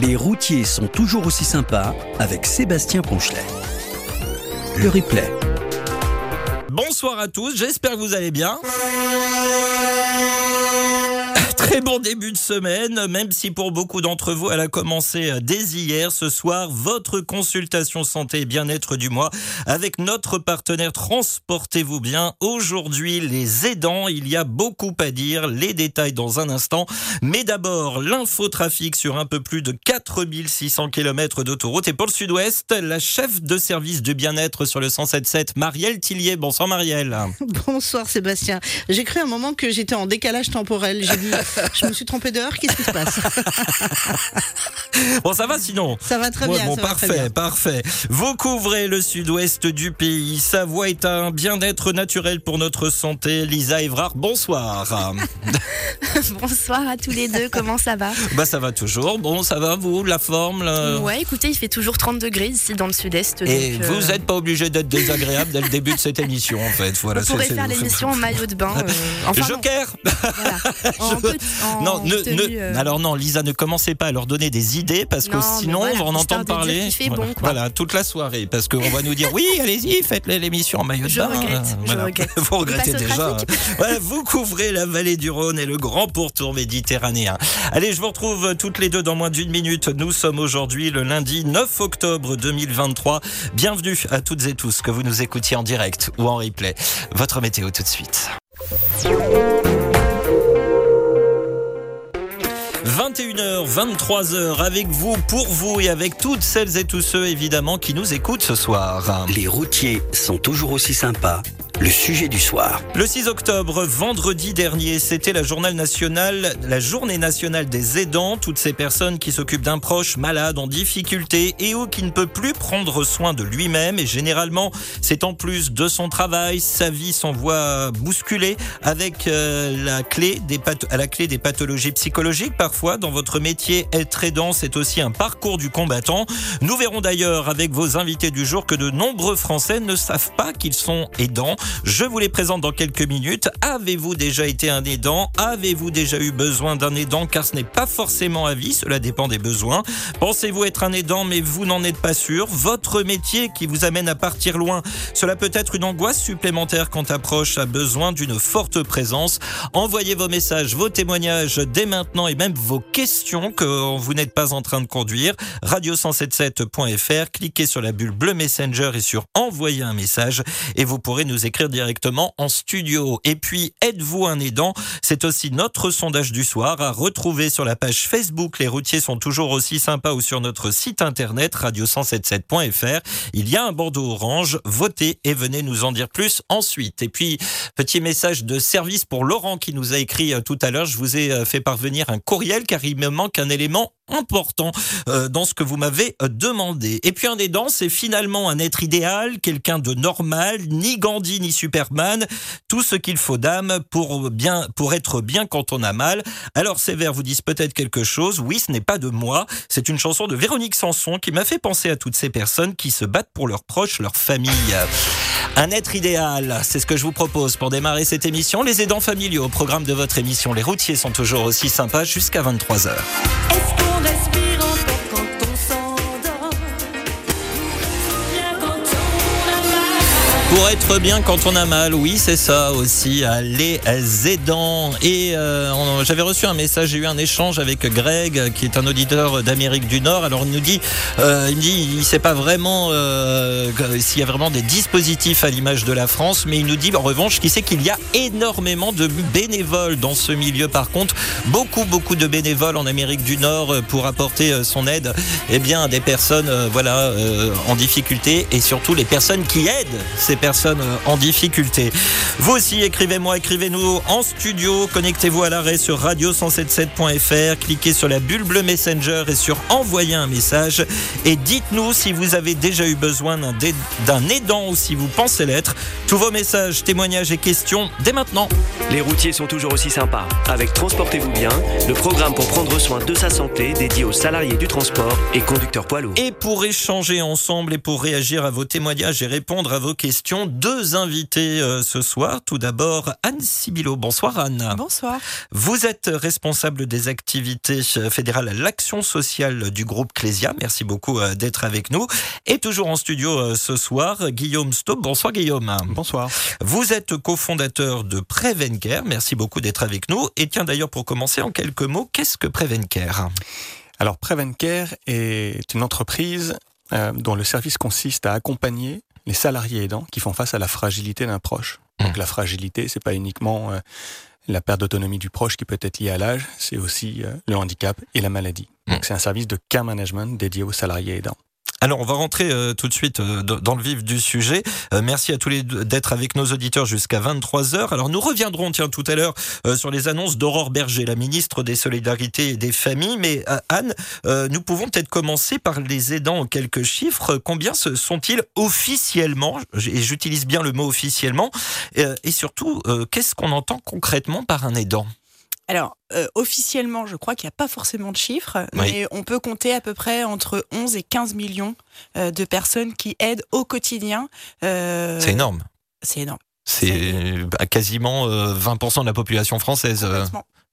Les routiers sont toujours aussi sympas avec Sébastien Ponchelet. Le replay. Bonsoir à tous, j'espère que vous allez bien. Très bon début de semaine, même si pour beaucoup d'entre vous, elle a commencé dès hier. Ce soir, votre consultation santé et bien-être du mois avec notre partenaire Transportez-vous bien. Aujourd'hui, les aidants, il y a beaucoup à dire. Les détails dans un instant. Mais d'abord, l'infotrafic sur un peu plus de 4600 km d'autoroute. Et pour le sud-ouest, la chef de service de bien-être sur le 177, Marielle Tillier. Bonsoir Marielle. Bonsoir Sébastien. J'ai cru un moment que j'étais en décalage temporel. J'ai je me suis trompée d'heure, qu'est-ce qui se passe Bon, ça va sinon Ça va très bien. bon, ça va parfait, très bien. parfait. Vous couvrez le sud-ouest du pays. Sa voix est un bien-être naturel pour notre santé. Lisa Evrard, bonsoir. Bonsoir à tous les deux, comment ça va bah, ça va toujours. Bon, ça va, vous, la forme le- Ouais, écoutez, il fait toujours 30 degrés ici dans le sud-est. Et donc, vous euh, n'êtes pas obligé d'être désagréable dès le début de cette émission, en fait. Voilà, on pourrait faire l'émission en maillot de bain. euh, enfin, Joker voilà. En Je- peu- en Non, ne, tenue, ne- euh, alors non, Lisa, ne commencez pas à leur donner des idées parce que sinon voilà, on va en entendre parler. voilà. bon, quoi. Voilà, toute la soirée parce qu'on va nous dire oui, allez-y, faites l'émission en maillot de Je bain. regrette, je regrette. Vous regrettez déjà. Voilà, vous couvrez la vallée du Rhône et le grand pourtour méditerranéen. Allez, je vous retrouve toutes les deux dans moins d'une minute. Nous sommes aujourd'hui le lundi 9 octobre 2023. Bienvenue à toutes et tous que vous nous écoutiez en direct ou en replay. Votre météo tout de suite. 21h, 23h avec vous, pour vous et avec toutes celles et tous ceux évidemment qui nous écoutent ce soir. Les routiers sont toujours aussi sympas. Le sujet du soir. Le 6 octobre, vendredi dernier, c'était la journée nationale, la journée nationale des aidants, toutes ces personnes qui s'occupent d'un proche malade, en difficulté et ou qui ne peut plus prendre soin de lui-même. Et généralement, c'est en plus de son travail, sa vie s'envoie bousculer avec euh, la clé des à la clé des pathologies psychologiques. Parfois, dans votre métier, être aidant, c'est aussi un parcours du combattant. Nous verrons d'ailleurs avec vos invités du jour que de nombreux Français ne savent pas qu'ils sont aidants. Je vous les présente dans quelques minutes. Avez-vous déjà été un aidant? Avez-vous déjà eu besoin d'un aidant? Car ce n'est pas forcément à vie, cela dépend des besoins. Pensez-vous être un aidant mais vous n'en êtes pas sûr? Votre métier qui vous amène à partir loin, cela peut être une angoisse supplémentaire quand approche a besoin d'une forte présence. Envoyez vos messages, vos témoignages dès maintenant et même vos questions que vous n'êtes pas en train de conduire. Radio177.fr, cliquez sur la bulle bleu Messenger et sur envoyer un message et vous pourrez nous écrire directement en studio. Et puis, êtes-vous un aidant? C'est aussi notre sondage du soir à retrouver sur la page Facebook. Les routiers sont toujours aussi sympas ou sur notre site internet radio177.fr. Il y a un bandeau orange. Votez et venez nous en dire plus ensuite. Et puis, petit message de service pour Laurent qui nous a écrit euh, tout à l'heure. Je vous ai euh, fait parvenir un courriel car il me manque un élément important euh, dans ce que vous m'avez euh, demandé. Et puis un aidant, c'est finalement un être idéal, quelqu'un de normal, ni Gandhi ni Superman, tout ce qu'il faut d'âme pour pour être bien quand on a mal. Alors ces vers vous disent peut-être quelque chose. Oui, ce n'est pas de moi, c'est une chanson de Véronique Sanson qui m'a fait penser à toutes ces personnes qui se battent pour leurs proches, leur famille. Un être idéal, c'est ce que je vous propose pour démarrer cette émission. Les aidants familiaux au programme de votre émission. Les routiers sont toujours aussi sympas jusqu'à 23h. Est-ce qu'on Pour être bien quand on a mal, oui, c'est ça aussi, les aidants. Et euh, j'avais reçu un message, j'ai eu un échange avec Greg, qui est un auditeur d'Amérique du Nord. Alors il nous dit, euh, il me dit, il sait pas vraiment euh, s'il y a vraiment des dispositifs à l'image de la France, mais il nous dit en revanche qu'il sait qu'il y a énormément de bénévoles dans ce milieu. Par contre, beaucoup, beaucoup de bénévoles en Amérique du Nord pour apporter son aide, eh bien, à des personnes, voilà, en difficulté et surtout les personnes qui aident ces personnes euh, en difficulté. Vous aussi, écrivez-moi, écrivez-nous en studio, connectez-vous à l'arrêt sur radio177.fr, cliquez sur la bulle bleue Messenger et sur envoyer un message et dites-nous si vous avez déjà eu besoin d'un aidant ou si vous pensez l'être. Tous vos messages, témoignages et questions dès maintenant. Les routiers sont toujours aussi sympas. Avec Transportez-vous bien, le programme pour prendre soin de sa santé dédié aux salariés du transport et conducteurs poids lourds. Et pour échanger ensemble et pour réagir à vos témoignages et répondre à vos questions, émission. Deux invités euh, ce soir. Tout d'abord, Anne Sibilo. Bonsoir Anne. Bonsoir. Vous êtes responsable des activités euh, fédérales à l'action sociale du groupe Clésia. Merci beaucoup euh, d'être avec nous. Et toujours en studio euh, ce soir, Guillaume Staub. Bonsoir Guillaume. Bonsoir. Vous êtes cofondateur de Prevencare. Merci beaucoup d'être avec nous. Et tiens d'ailleurs pour commencer en quelques mots, qu'est-ce que Prevencare Alors Prevencare est une entreprise euh, dont le service consiste à accompagner les salariés aidants qui font face à la fragilité d'un proche. Donc la fragilité, c'est pas uniquement euh, la perte d'autonomie du proche qui peut être liée à l'âge, c'est aussi euh, le handicap et la maladie. Donc c'est un service de care management dédié aux salariés aidants. Alors, on va rentrer euh, tout de suite euh, dans le vif du sujet. Euh, merci à tous les deux d'être avec nos auditeurs jusqu'à 23h. Alors, nous reviendrons, tiens, tout à l'heure sur les annonces d'Aurore Berger, la ministre des Solidarités et des Familles. Mais Anne, nous pouvons peut-être commencer par les aidants en quelques chiffres. Combien sont-ils officiellement Et j'utilise bien le mot officiellement. Et surtout, qu'est-ce qu'on entend concrètement par un aidant? Alors, euh, officiellement, je crois qu'il n'y a pas forcément de chiffres, Oui. mais on peut compter à peu près entre 11 et 15 millions euh, de personnes qui aident au quotidien. Euh, C'est énorme. C'est énorme. C'est bah, quasiment euh, 20% de la population française.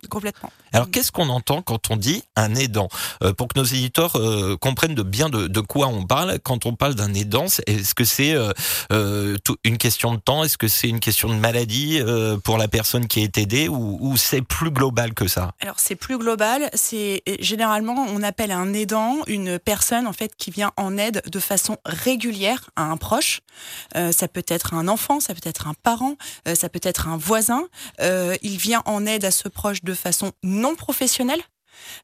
Complètement. Alors, qu'est-ce qu'on entend quand on dit un aidant? Euh, Pour que nos éditeurs euh, comprennent de bien de, de quoi on parle, quand on parle d'un aidant, est-ce que c'est euh, une question de temps? Est-ce que c'est une question de maladie pour la personne qui est aidée ou, ou c'est plus global que ça? Alors c'est plus global. C'est généralement on appelle un aidant une personne en fait qui vient en aide de façon régulière à un proche. Ça peut être un enfant, ça peut être un parent, ça peut être un voisin. Il vient en aide à ce proche de façon non professionnelle.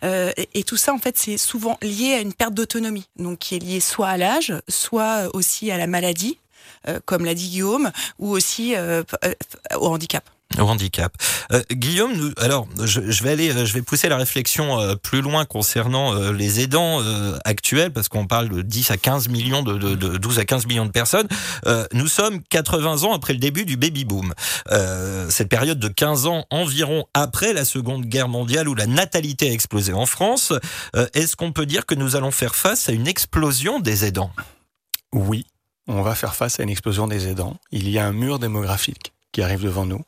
Euh, et, tout ça, en fait, c'est souvent lié à une perte d'autonomie, donc qui est liée soit à l'âge, soit aussi à la maladie, euh, comme l'a dit Guillaume, ou aussi euh, au handicap. Au handicap. Euh, Guillaume, alors je, vais aller, je vais pousser la réflexion euh, plus loin concernant euh, les aidants actuels, parce qu'on parle de 10 à 15 millions, de, de, de 12 à 15 millions de personnes. Nous sommes 80 ans après le début du baby boom. Cette période de 15 ans environ après la Seconde Guerre mondiale où la natalité a explosé en France. Est-ce qu'on peut dire que nous allons faire face à une explosion des aidants? Oui, on va faire face à une explosion des aidants. Il y a un mur démographique qui arrive devant nous.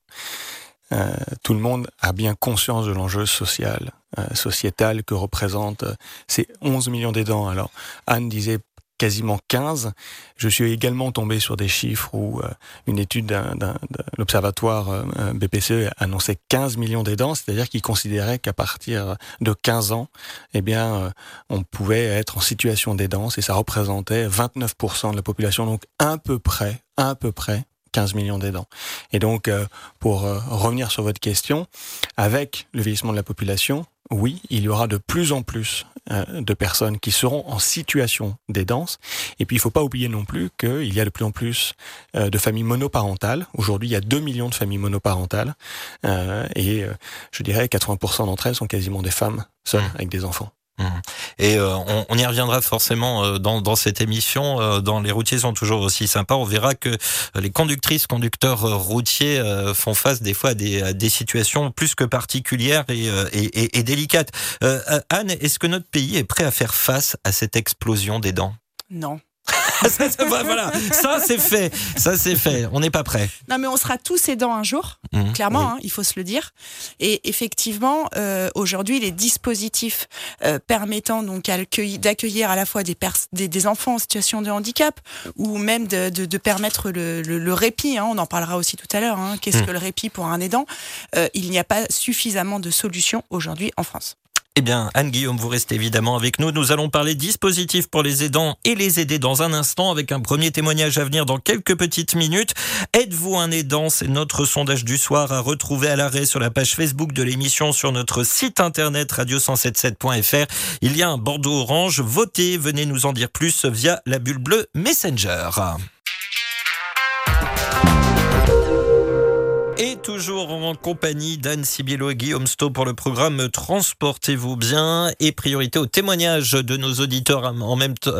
Euh, tout le monde a bien conscience de l'enjeu social, euh, sociétal que représente euh, ces 11 millions d'aidants. Alors, Anne disait quasiment 15. Je suis également tombé sur des chiffres où euh, une étude de l'observatoire euh, BPCE annonçait 15 millions d'aidants, c'est-à-dire qu'il considérait qu'à partir de 15 ans, eh bien, on pouvait être en situation d'aidance et ça représentait 29% de la population, donc à peu près, à peu près 15 millions d'aidants. Et donc, euh, pour euh, revenir sur votre question, avec le vieillissement de la population, oui, il y aura de plus en plus euh, de personnes qui seront en situation d'aidance. Et puis, il ne faut pas oublier non plus qu'il y a de plus en plus euh, de familles monoparentales. Aujourd'hui, il y a 2 millions de familles monoparentales. Euh, et euh, je dirais 80% d'entre elles sont quasiment des femmes seules Mmh. avec des enfants. Et euh, on, on y reviendra forcément euh, dans, dans cette émission. euh, dans les routiers sont toujours aussi sympas. On verra que euh, les conductrices, conducteurs euh, routiers euh, font face des fois à des, à des situations plus que particulières et, et, et- délicates. Anne, est-ce que notre pays est prêt à faire face à cette explosion des dents? Non. ça, ça, voilà, ça c'est fait. Ça c'est fait. On n'est pas prêt. Non, mais on sera tous aidants un jour, Mhm. clairement, Oui. hein, il faut se le dire. Et effectivement, euh, aujourd'hui, les dispositifs euh, permettant donc d'accueillir à la fois des, des, des enfants en situation de handicap ou même de, de, de permettre le, le, le répit, hein, on en parlera aussi tout à l'heure, hein, qu'est-ce Mhm. que le répit pour un aidant Euh, Il n'y a pas suffisamment de solutions aujourd'hui en France. Eh bien, Anne-Guillaume, vous restez évidemment avec nous. Nous allons parler dispositifs pour les aidants et les aider dans un instant avec un premier témoignage à venir dans quelques petites minutes. Êtes-vous un aidant? C'est notre sondage du soir à retrouver à l'arrêt sur la page Facebook de l'émission sur notre site internet radio177.fr. Il y a un bandeau orange. Votez, venez nous en dire plus via la bulle bleue Messenger. Toujours en compagnie d'Anne Sibielo et Guillaume Sto pour le programme Transportez-vous bien et priorité au témoignage de nos auditeurs en même temps.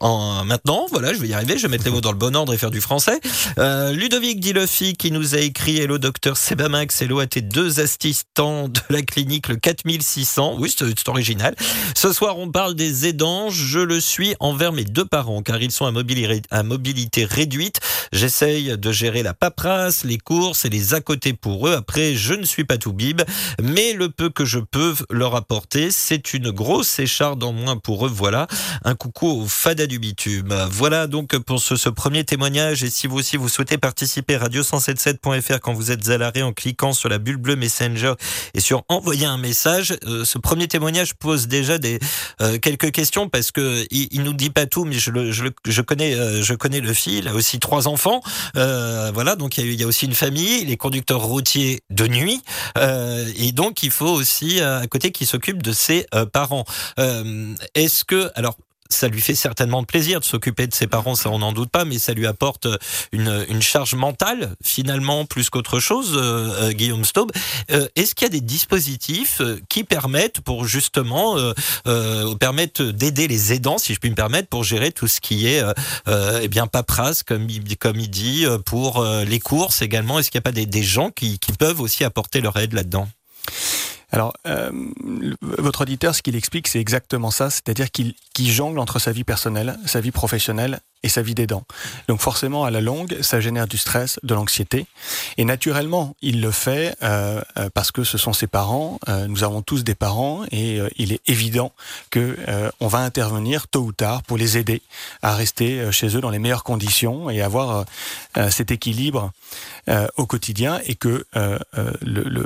en maintenant, voilà, je vais y arriver, je vais mettre les mots dans le bon ordre et faire du français. Euh, Ludovic Dilofi qui nous a écrit Hello docteur Sebamax, hello à tes deux assistants de la clinique le 4600. Oui, c'est original. Ce soir, on parle des aidants. Je le suis envers mes deux parents car ils sont à mobilité réduite. J'essaye de gérer la paperasse, les courses et les à côté pour eux. Après, je ne suis pas tout bib, mais le peu que je peux leur apporter, c'est une grosse écharde en moins pour eux. Voilà, un coucou au fada du bitume. Voilà donc pour ce, premier témoignage. Et si vous aussi vous souhaitez participer, radio177.fr quand vous êtes à l'arrêt en cliquant sur la bulle bleue Messenger et sur envoyer un message. Euh, ce premier témoignage pose déjà des euh, quelques questions parce que il, il nous dit pas tout, mais je, le, je, le- je connais euh, je connais le fil. Il a aussi trois enfants. Euh, voilà, donc il y, a, il y a aussi une famille, les conducteurs routiers de nuit, euh, et donc il faut aussi euh, à côté qui s'occupe de ses euh, parents. Euh, Est-ce que alors ça lui fait certainement plaisir de s'occuper de ses parents, ça on n'en doute pas, mais ça lui apporte une, une charge mentale finalement plus qu'autre chose, euh, euh, Guillaume Staub. Euh, Est-ce qu'il y a des dispositifs euh, qui permettent pour justement euh, euh, permettent d'aider les aidants, si je puis me permettre, pour gérer tout ce qui est euh, euh, eh bien paperasse, comme il, comme il dit, euh, pour euh, les courses également? Est-ce qu'il n'y a pas des, des gens qui, qui peuvent aussi apporter leur aide là-dedans? Alors, euh, votre auditeur, ce qu'il explique, c'est exactement ça, c'est-à-dire qu'il qu'il jongle entre sa vie personnelle, sa vie professionnelle et sa vie d'aidant. Donc forcément, à la longue, ça génère du stress, de l'anxiété, et naturellement, il le fait euh, euh, parce que ce sont ses parents. euh, nous avons tous des parents, et il est évident que on va intervenir tôt ou tard pour les aider à rester chez eux dans les meilleures conditions et avoir cet équilibre au quotidien et que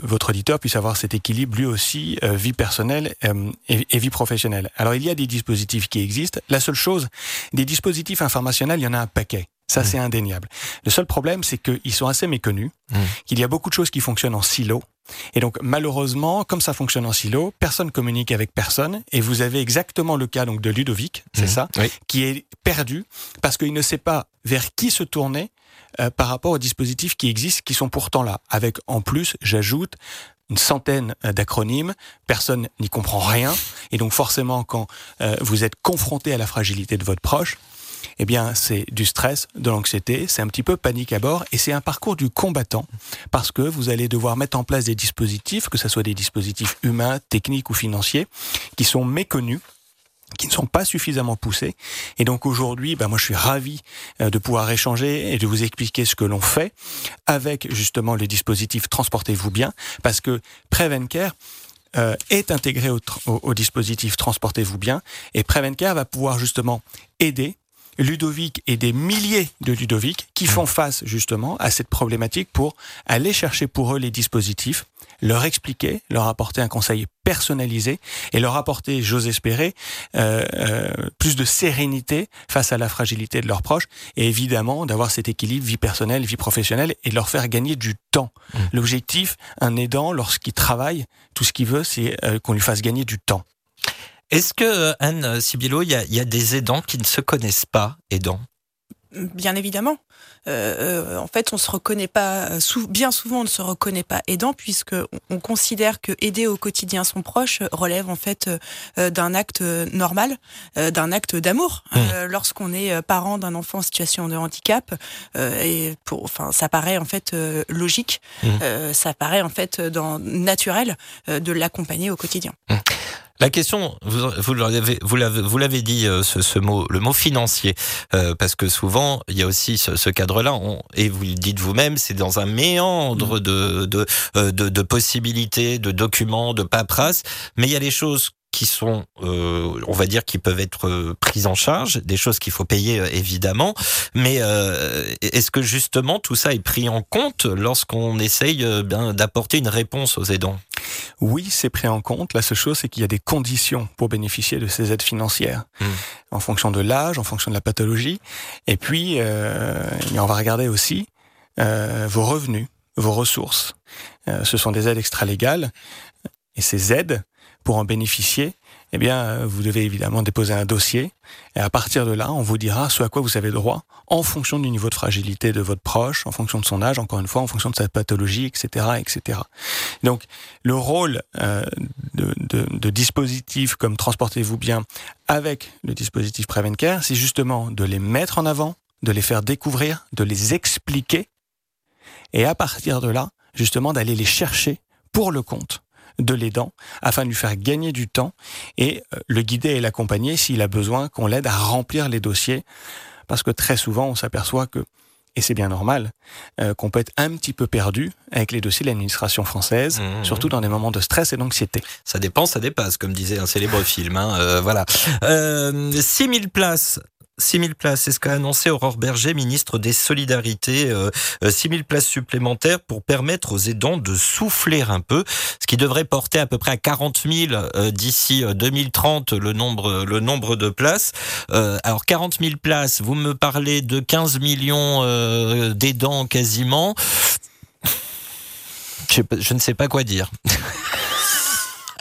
votre auditeur puisse avoir cet équilibre lui aussi, vie personnelle et, vie professionnelle. Alors il y a des dispositifs qui existent. La seule chose, des dispositifs informationnels, il y en a un paquet. Ça, c'est indéniable. Le seul problème, c'est qu'ils sont assez méconnus, Mm. qu'il y a beaucoup de choses qui fonctionnent en silo. Et donc, malheureusement, comme ça fonctionne en silo, personne communique avec personne. Et vous avez exactement le cas donc de Ludovic, c'est Mhm. ça, Oui. qui est perdu parce qu'il ne sait pas vers qui se tourner euh, par rapport aux dispositifs qui existent, qui sont pourtant là. Avec en plus, j'ajoute, une centaine euh, d'acronymes, personne n'y comprend rien, et donc forcément, quand euh, vous êtes confronté à la fragilité de votre proche, eh bien, c'est du stress, de l'anxiété, c'est un petit peu panique à bord, et c'est un parcours du combattant, parce que vous allez devoir mettre en place des dispositifs, que ce soit des dispositifs humains, techniques ou financiers, qui sont méconnus qui ne sont pas suffisamment poussés. Et donc aujourd'hui, ben moi je suis ravi euh, de pouvoir échanger et de vous expliquer ce que l'on fait avec justement le dispositif Transportez-vous bien, parce que Prevencare euh, est intégré au, dispositif Transportez-vous bien, et Prevencare va pouvoir justement aider Ludovic et des milliers de Ludovic qui font face justement à cette problématique pour aller chercher pour eux les dispositifs, leur expliquer, leur apporter un conseil personnalisé et leur apporter, j'ose espérer, euh, euh, plus de sérénité face à la fragilité de leurs proches et évidemment d'avoir cet équilibre vie personnelle, vie professionnelle et de leur faire gagner du temps. Mmh. L'objectif, un aidant, lorsqu'il travaille, tout ce qu'il veut, c'est euh, qu'on lui fasse gagner du temps. Est-ce que, euh, Anne Sibilo, il y, y a des aidants qui ne se connaissent pas aidants? Bien évidemment. Euh, euh, en fait, on se reconnaît pas. euh, sou- bien souvent, on ne se reconnaît pas aidant puisque on, on considère que aider au quotidien son proche relève en fait euh, euh, d'un acte euh, normal, euh, d'un acte d'amour. Mmh. Euh, Lorsqu'on est euh, parent d'un enfant en situation de handicap, euh, et pour, enfin, ça paraît en fait euh, logique. Mmh. Euh, ça paraît en fait dans, naturel euh, de l'accompagner au quotidien. La question, vous, vous l'avez, vous l'avez, vous l'avez dit, euh, ce, ce mot, le mot financier, euh, parce que souvent il y a aussi ce, ce cadre-là, on- et vous le dites vous-même, c'est dans un méandre de de, euh, de de possibilités, de documents, de paperasse, mais il y a les choses qui sont, euh, on va dire, qui peuvent être euh, prises en charge, des choses qu'il faut payer euh, évidemment, mais euh, est-ce que justement tout ça est pris en compte lorsqu'on essaye euh, bien d'apporter une réponse aux aidants? Oui, c'est pris en compte. La seule chose, c'est qu'il y a des conditions pour bénéficier de ces aides financières, Mm. en fonction de l'âge, en fonction de la pathologie. Et puis, on va regarder aussi vos revenus, vos ressources. Ce sont des aides extralégales. Et ces aides, pour en bénéficier, eh bien, euh, vous devez évidemment déposer un dossier. Et à partir de là, on vous dira ce à quoi vous avez droit en fonction du niveau de fragilité de votre proche, en fonction de son âge, encore une fois, en fonction de sa pathologie, etc., etc. Donc, le rôle euh, de, de, dispositifs comme Transportez-vous bien avec le dispositif Prevencare, c'est justement de les mettre en avant, de les faire découvrir, de les expliquer, et à partir de là, justement, d'aller les chercher pour le compte de l'aidant afin de lui faire gagner du temps et euh, le guider et l'accompagner s'il a besoin qu'on l'aide à remplir les dossiers parce que très souvent on s'aperçoit que et c'est bien normal euh, qu'on peut être un petit peu perdu avec les dossiers de l'administration française, Mmh. surtout dans des moments de stress et d'anxiété. Ça dépend, ça dépasse, comme disait un célèbre film. Hein, euh, voilà. Euh, 6000 places. 6000 places, c'est ce qu'a annoncé Aurore Berger, ministre des Solidarités. Euh, euh, 6000 places supplémentaires pour permettre aux aidants de souffler un peu, ce qui devrait porter à peu près à 40 000 euh, d'ici euh, 2030 le nombre, le nombre de places. Euh, alors 40 000 places, vous me parlez de 15 millions euh, d'aidants quasiment. Je ne sais pas quoi dire.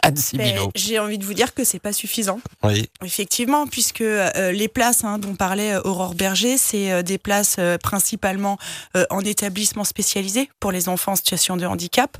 Anne Ben. J'ai envie de vous dire que c'est pas suffisant. Oui. Effectivement, puisque euh, les places hein, dont parlait euh, Aurore Berger, c'est euh, des places euh, principalement euh, en établissement spécialisé pour les enfants en situation de handicap.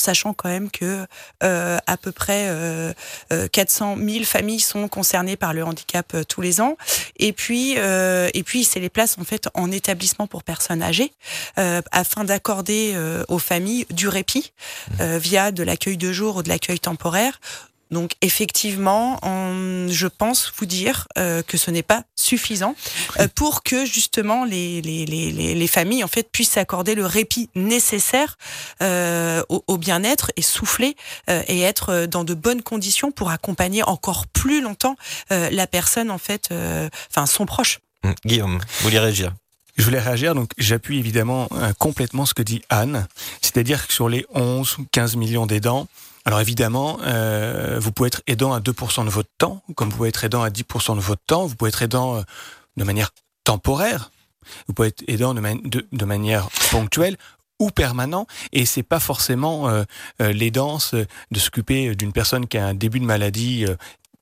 Sachant quand même que euh, à peu près euh, euh, 400 000 familles sont concernées par le handicap euh, tous les ans, et puis euh, et puis c'est les places en fait en établissement pour personnes âgées, euh, afin d'accorder euh, aux familles du répit euh, via de l'accueil de jour ou de l'accueil temporaire. Donc effectivement, on- je pense vous dire euh, que ce n'est pas suffisant euh, pour que justement les, les, les, les, les familles en fait puissent accorder le répit nécessaire euh, au, au bien-être et souffler euh, et être euh, dans de bonnes conditions pour accompagner encore plus longtemps euh, la personne en fait, euh, enfin son proche. Hum, Guillaume, vous voulez réagir? Je voulais réagir, donc j'appuie évidemment euh, complètement ce que dit Anne, c'est-à-dire que sur les 11 ou 15 millions d'aidants, alors évidemment, euh, vous pouvez être aidant à 2% de votre temps, comme vous pouvez être aidant à 10% de votre temps, vous pouvez être aidant euh, de manière temporaire, vous pouvez être aidant de, man- de- de manière ponctuelle ou permanent, et c'est pas forcément euh, l'aidance de s'occuper d'une personne qui a un début de maladie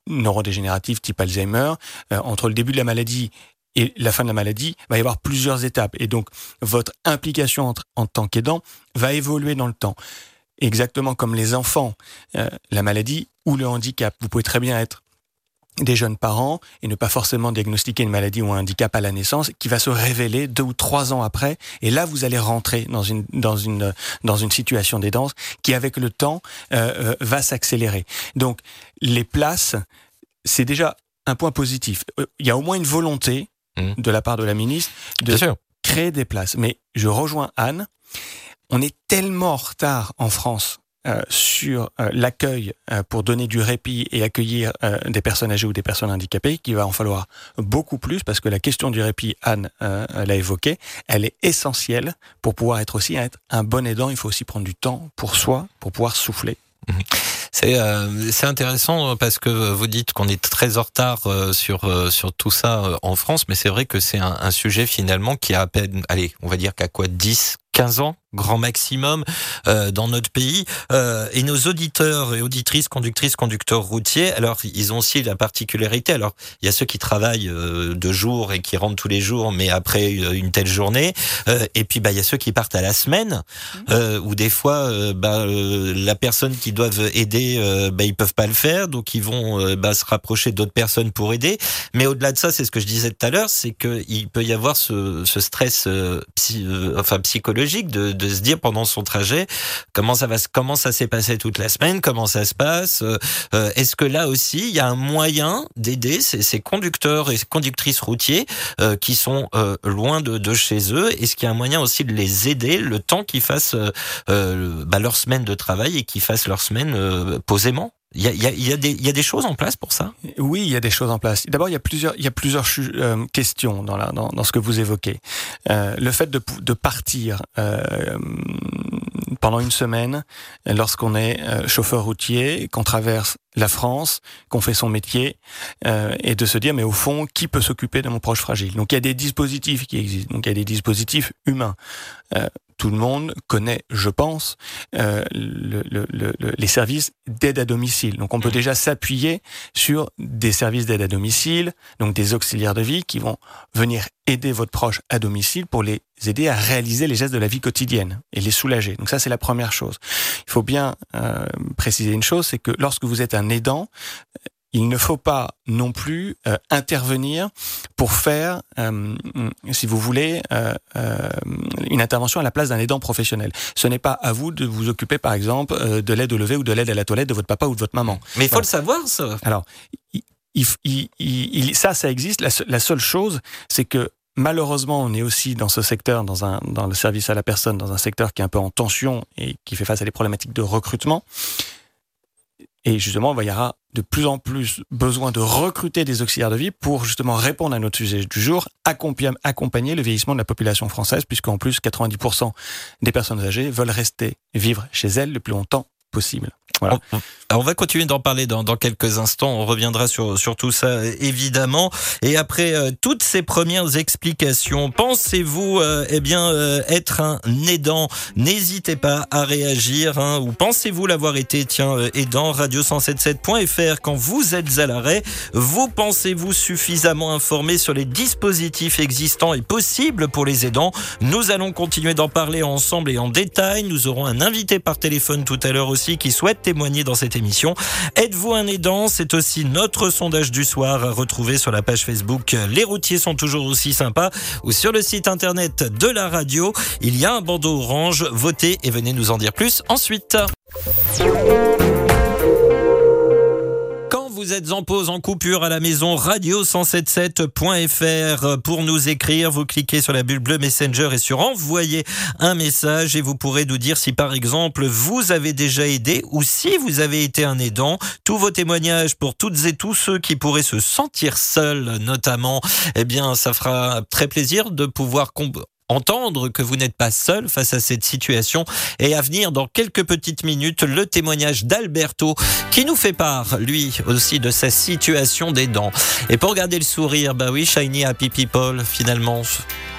neurodégénérative type Alzheimer. Entre le début de la maladie et la fin de la maladie, il va y avoir plusieurs étapes. Et donc, votre implication en tant qu'aidant va évoluer dans le temps. Exactement comme les enfants, euh, la maladie ou le handicap. Vous pouvez très bien être des jeunes parents et ne pas forcément diagnostiquer une maladie ou un handicap à la naissance qui va se révéler deux ou trois ans après et là vous allez rentrer dans une dans une dans une situation d'aidance qui avec le temps euh, euh, va s'accélérer donc les places c'est déjà un point positif Euh, il y a au moins une volonté Mhm. de la part de la ministre de créer des places. Mais je rejoins Anne. On est tellement en retard en France euh, sur euh, l'accueil euh, pour donner du répit et accueillir des personnes âgées ou des personnes handicapées qu'il va en falloir beaucoup plus parce que la question du répit, Anne l'a évoqué, elle est essentielle pour pouvoir être aussi être un bon aidant. Il faut aussi prendre du temps pour soi, pour pouvoir souffler. C'est euh, c'est intéressant parce que vous dites qu'on est très en retard sur sur tout ça en France, mais c'est vrai que c'est un, un sujet finalement qui a à peine, allez, on va dire qu'à quoi 10 15 ans, grand maximum, euh, dans notre pays. Euh, et nos auditeurs et auditrices, conductrices, conducteurs routiers, alors ils ont aussi la particularité. Alors, il y a ceux qui travaillent euh, de jour et qui rentrent tous les jours, mais après euh, une telle journée. Euh, et puis, bah, il y a ceux qui partent à la semaine, euh, où des fois, bah, euh, la personne qui doivent aider, euh, bah, ils peuvent pas le faire, donc ils vont bah, se rapprocher d'autres personnes pour aider. Mais au-delà de ça, c'est ce que je disais tout à l'heure, c'est qu'il peut y avoir ce, ce stress euh, psy- euh, enfin, psychologique de, de se dire pendant son trajet comment ça va, comment ça s'est passé toute la semaine, comment ça se passe. euh, euh, Est-ce que là aussi, il y a un moyen d'aider ces, ces conducteurs et conductrices routiers euh, qui sont euh, loin de, de chez eux? Est-ce qu'il y a un moyen aussi de les aider le temps qu'ils fassent euh, euh, bah, leur semaine de travail et qu'ils fassent leur semaine posément? Il y, a, y a, y a y a des choses en place pour ça? Oui, il y a des choses en place. D'abord, il y a plusieurs, y a plusieurs euh, questions dans, la, dans, dans ce que vous évoquez. Euh, le fait de, de partir euh, pendant une semaine, lorsqu'on est euh, chauffeur routier, qu'on traverse la France, qu'on fait son métier, euh, et de se dire, mais au fond, qui peut s'occuper de mon proche fragile? Donc, il y a des dispositifs qui existent. Donc, il y a des dispositifs humains. Euh, tout le monde connaît, je pense, euh, le- le- le- le- les services d'aide à domicile. Donc on peut déjà s'appuyer sur des services d'aide à domicile, donc des auxiliaires de vie qui vont venir aider votre proche à domicile pour les aider à réaliser les gestes de la vie quotidienne et les soulager. Donc ça, c'est la première chose. Il faut bien euh, préciser une chose, c'est que lorsque vous êtes un aidant, il ne faut pas non plus euh, intervenir pour faire, euh, si vous voulez, euh, euh, une intervention à la place d'un aidant professionnel. Ce n'est pas à vous de vous occuper, par exemple, euh, de l'aide au lever ou de l'aide à la toilette de votre papa ou de votre maman. Mais il faut Voilà. le savoir, ça. Alors, il- il- il- ça, ça existe. La, la seule chose, c'est que malheureusement, on est aussi dans ce secteur, dans, un, dans le service à la personne, dans un secteur qui est un peu en tension et qui fait face à des problématiques de recrutement. Et justement, il y aura de plus en plus besoin de recruter des auxiliaires de vie pour justement répondre à notre sujet du jour, accompagner, accompagner le vieillissement de la population française, puisqu'en plus 90% des personnes âgées veulent rester vivre chez elles le plus longtemps possible. Voilà. On, va continuer d'en parler dans, dans quelques instants. On reviendra sur, sur tout ça, évidemment. Et après euh, toutes ces premières explications, pensez-vous euh, eh bien euh, être un aidant? N'hésitez pas à réagir. hein. ou pensez-vous l'avoir été? Tiens, euh, aidant radio177.fr quand vous êtes à l'arrêt. Vous pensez-vous suffisamment informé sur les dispositifs existants et possibles pour les aidants? Nous allons continuer d'en parler ensemble et en détail. Nous aurons un invité par téléphone tout à l'heure aussi qui souhaite témoigner dans cette émission. Êtes-vous un aidant? C'est aussi notre sondage du soir à retrouver sur la page Facebook Les routiers sont toujours aussi sympas ou sur le site internet de la radio. Il y a un bandeau orange. Votez et venez nous en dire plus ensuite. Vous êtes en pause, en coupure à la maison, radio177.fr pour nous écrire. Vous cliquez sur la bulle bleue Messenger et sur envoyer un message et vous pourrez nous dire si par exemple vous avez déjà aidé ou si vous avez été un aidant. Tous vos témoignages pour toutes et tous ceux qui pourraient se sentir seuls notamment, eh bien ça fera très plaisir de pouvoir entendre que vous n'êtes pas seul face à cette situation et à venir dans quelques petites minutes le témoignage d'Alberto qui nous fait part lui aussi de sa situation des dents. Et pour garder le sourire, bah oui, Shiny Happy People finalement,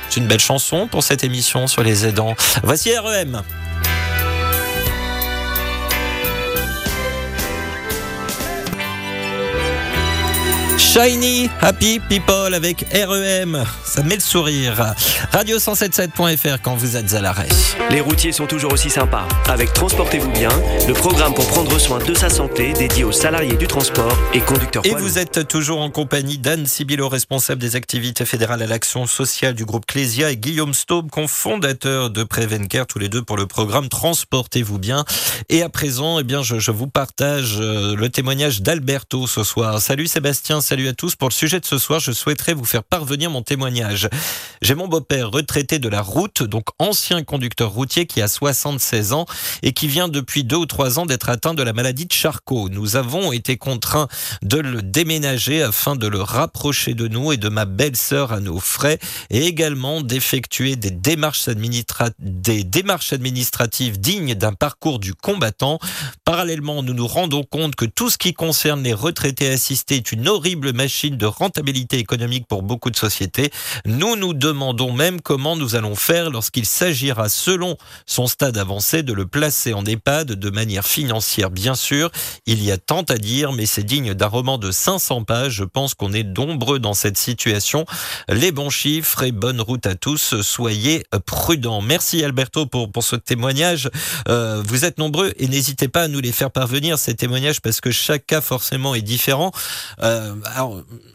c'est une belle chanson pour cette émission sur les aidants. Voici REM. Shiny Happy People avec REM. Ça met le sourire. Radio177.fr quand vous êtes à l'arrêt. Les routiers sont toujours aussi sympas. Avec Transportez-vous bien, le programme pour prendre soin de sa santé dédié aux salariés du transport et conducteurs Et vous êtes toujours en compagnie d'Anne Sibilo, responsable des activités fédérales à l'action sociale du groupe Clésia, et Guillaume Staub, cofondateur de Prevencare, tous les deux pour le programme Transportez-vous bien. Et à présent, eh bien, je, je vous partage euh, le témoignage d'Alberto ce soir. Salut Sébastien, salut à tous. Pour le sujet de ce soir, je souhaiterais vous faire parvenir mon témoignage. J'ai mon beau-père retraité de la route, donc ancien conducteur routier qui a 76 ans et qui vient depuis deux ou trois ans d'être atteint de la maladie de Charcot. Nous avons été contraints de le déménager afin de le rapprocher de nous et de ma belle-sœur à nos frais et également d'effectuer des démarches, administra- des démarches administratives dignes d'un parcours du combattant. Parallèlement, nous nous rendons compte que tout ce qui concerne les retraités assistés est une horrible machine de rentabilité économique pour beaucoup de sociétés. Nous nous demandons même comment nous allons faire lorsqu'il s'agira, selon son stade avancé, de le placer en EHPAD de manière financière, bien sûr. Il y a tant à dire, mais c'est digne d'un roman de 500 pages. Je pense qu'on est nombreux dans cette situation. Les bons chiffres et bonne route à tous. Soyez prudents. Merci Alberto pour, pour ce témoignage. Euh, vous êtes nombreux et n'hésitez pas à nous les faire parvenir, ces témoignages, parce que chaque cas forcément est différent. Euh,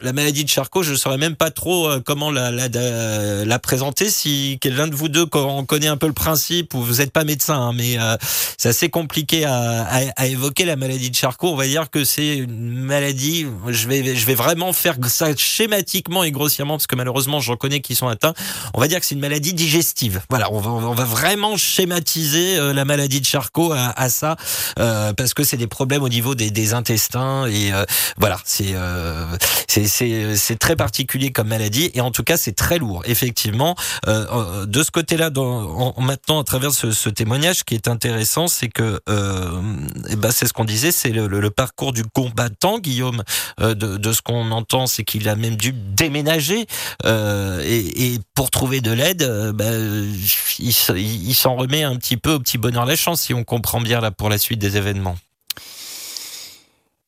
la maladie de Charcot, je ne saurais même pas trop euh, comment la, la, la, la présenter. Si l'un de vous deux on connaît un peu le principe, ou vous n'êtes pas médecin, hein, mais euh, c'est assez compliqué à, à, à évoquer la maladie de Charcot. On va dire que c'est une maladie. Je vais, je vais vraiment faire ça schématiquement et grossièrement, parce que malheureusement, j'en connais qui sont atteints. On va dire que c'est une maladie digestive. Voilà, on va, on va vraiment schématiser euh, la maladie de Charcot à, à ça, euh, parce que c'est des problèmes au niveau des, des intestins et euh, voilà, c'est euh, c'est très particulier comme maladie et en tout cas c'est très lourd. Effectivement, euh, euh, de ce côté-là, maintenant à travers ce, ce témoignage, ce qui est intéressant, c'est que euh, eh ben, c'est ce qu'on disait, c'est le, le- le parcours du combattant, Guillaume. Euh, de, de ce qu'on entend, c'est qu'il a même dû déménager euh, et, et pour trouver de l'aide, euh, ben, il il s'en remet un petit peu au petit bonheur la chance, si on comprend bien là pour la suite des événements.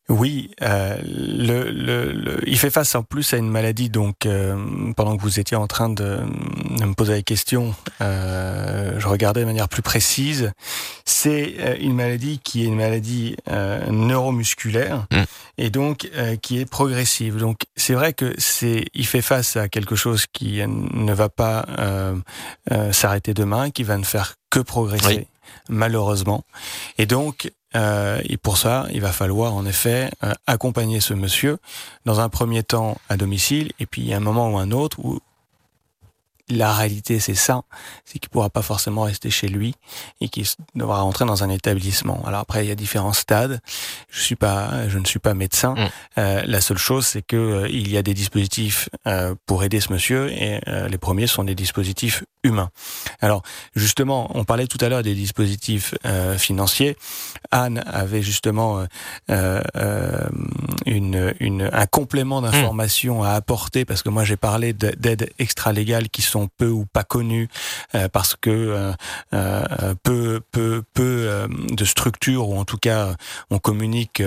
Oui, euh, le, le- le- il fait face en plus à une maladie. Donc, euh, pendant que vous étiez en train de, de me poser la question, euh, je regardais de manière plus précise. C'est euh, une maladie qui est une maladie euh, neuromusculaire Mm. et donc euh, qui est progressive. Donc, c'est vrai que c'est, il fait face à quelque chose qui ne va pas euh, euh, s'arrêter demain, qui va ne faire que progresser, Oui. malheureusement. Et donc, euh, et pour ça, il va falloir en effet euh, accompagner ce monsieur dans un premier temps à domicile, et puis il y a un moment ou un autre où la réalité c'est ça, c'est qu'il pourra pas forcément rester chez lui et qu'il devra rentrer dans un établissement. Alors après, il y a différents stades. Je suis pas, je ne suis pas médecin. Mm. Euh, la seule chose, c'est que euh, il y a des dispositifs euh, pour aider ce monsieur, et euh, les premiers sont des dispositifs humains. Alors justement, on parlait tout à l'heure des dispositifs euh, financiers. Anne avait justement une, une, un complément d'information à apporter parce que moi j'ai parlé de- d'aides extra-légales qui sont peu ou pas connues euh, parce que euh, euh, peu, peu, peu de structures ou en tout cas on communique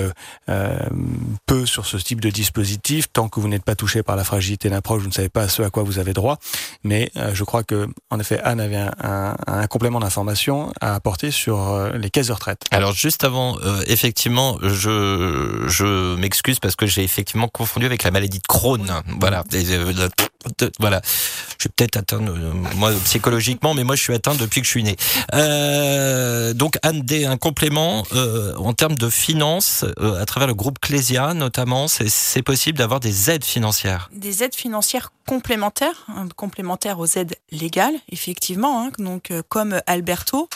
peu sur ce type de dispositif tant que vous n'êtes pas touché par la fragilité d'un proche, vous ne savez pas ce à quoi vous avez droit. Mais euh, je crois que en effet Anne avait un, un, un complément d'information à apporter sur euh, les caisses de retraite. Alors juste avant, euh, effectivement, je je m'excuse parce que j'ai effectivement confondu avec la maladie de Crohn. Voilà, Et, euh, voilà. Je suis peut-être atteint euh, moi psychologiquement, mais moi je suis atteint depuis que je suis né. Euh, donc Anne D, un complément euh, en termes de finances à travers le groupe Clésia notamment, c'est possible d'avoir des aides financières. des aides financières complémentaires, hein, complémentaires aux aides légales, effectivement. hein, donc, comme Alberto,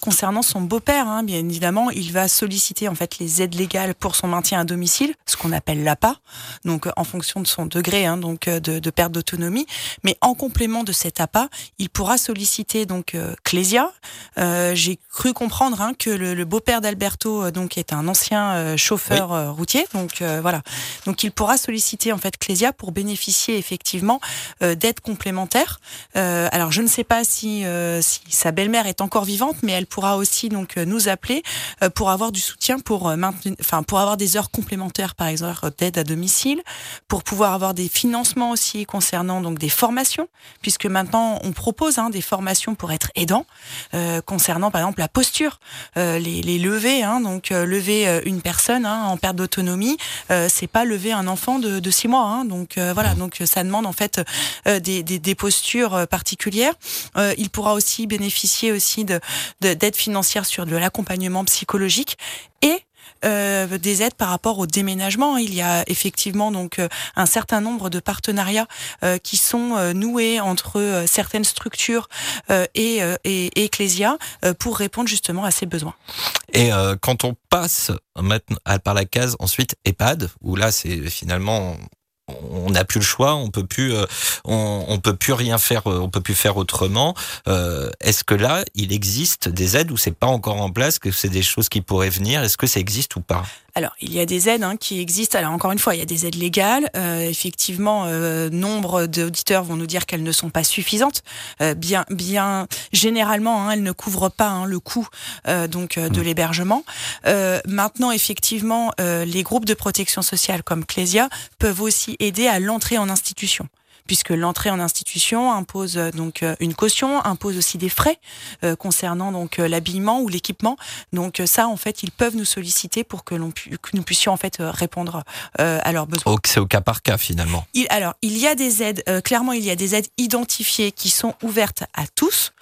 concernant son beau-père, hein, bien évidemment, il va solliciter en fait les aides légales pour son maintien à domicile, ce qu'on appelle l'APA, donc en fonction de son degré donc de, de perte d'autonomie. Mais en complément de cet APA, il pourra solliciter donc euh, Clésia. Euh, J'ai cru comprendre hein, que le, le beau-père d'Alberto euh, donc est un ancien euh, chauffeur euh, routier, donc euh, voilà. Donc il pourra solliciter en fait Clésia pour bénéficier effectivement euh, d'aides complémentaires. Euh, alors je ne sais pas si, euh, si sa belle-mère est encore vivante, mais elle pourra aussi donc euh, nous appeler euh, pour avoir du soutien pour euh, maintenir, enfin pour avoir des heures complémentaires par exemple d'aide à domicile, pour pouvoir avoir des financements aussi concernant donc des formations, puisque maintenant on propose hein, des formations pour être aidant euh, concernant par exemple la posture, euh, les, les levées, hein, donc euh, lever euh, une personne hein, en perte d'autonomie, euh, c'est pas lever un enfant de, de six mois. Hein, donc voilà, donc ça demande en fait des, des, des postures particulières. Il pourra aussi bénéficier aussi de de- d'aides financières sur de l'accompagnement psychologique et euh, des aides par rapport au déménagement. Il y a effectivement donc euh, un certain nombre de partenariats euh, qui sont noués entre certaines structures et, et, et Ecclesia pour répondre justement à ces besoins. Et quand on passe maintenant par la case ensuite EHPAD, où là c'est finalement on n'a plus le choix, on peut plus, euh, on, peut plus rien faire, euh, on peut plus faire autrement. Euh, Est-ce que là, il existe des aides ou c'est pas encore en place, que c'est des choses qui pourraient venir? Est-ce que ça existe ou pas? Alors, il y a des aides hein, qui existent. Alors, encore une fois, il y a des aides légales. Euh, effectivement, euh, nombre d'auditeurs vont nous dire qu'elles ne sont pas suffisantes. Euh, bien, bien, généralement, hein, elles ne couvrent pas hein, le coût euh, donc de l'hébergement. Euh, maintenant, effectivement, euh, les groupes de protection sociale comme Clésia peuvent aussi aider à l'entrée en institution puisque l'entrée en institution impose euh, donc euh, une caution, impose aussi des frais euh, concernant donc l'habillement ou l'équipement. Donc ça, en fait, ils peuvent nous solliciter pour que l'on pu- que nous puissions en fait répondre euh, à leurs besoins. C'est au cas par cas finalement. Il, alors, il y a des aides, euh, clairement, il y a des aides identifiées qui sont ouvertes à tous,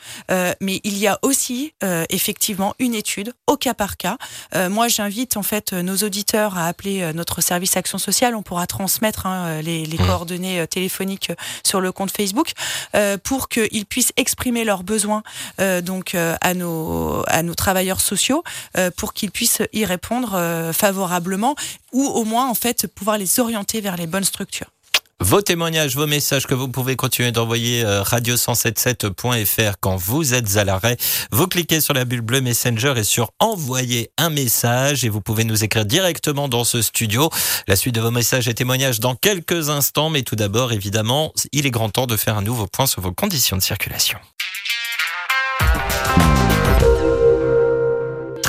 mais il y a aussi effectivement une étude au cas par cas. Moi, j'invite en fait nos auditeurs à appeler notre service action sociale. On pourra transmettre hein, les, les Mmh. coordonnées téléphoniques sur le compte Facebook euh, pour qu'ils puissent exprimer leurs besoins euh, donc euh, à nos à nos travailleurs sociaux pour qu'ils puissent y répondre favorablement ou au moins en fait pouvoir les orienter vers les bonnes structures. Vos témoignages, vos messages que vous pouvez continuer d'envoyer euh, radio177.fr quand vous êtes à l'arrêt. Vous cliquez sur la bulle bleue Messenger et sur envoyer un message et vous pouvez nous écrire directement dans ce studio. La suite de vos messages et témoignages dans quelques instants, mais tout d'abord, évidemment, il est grand temps de faire un nouveau point sur vos conditions de circulation.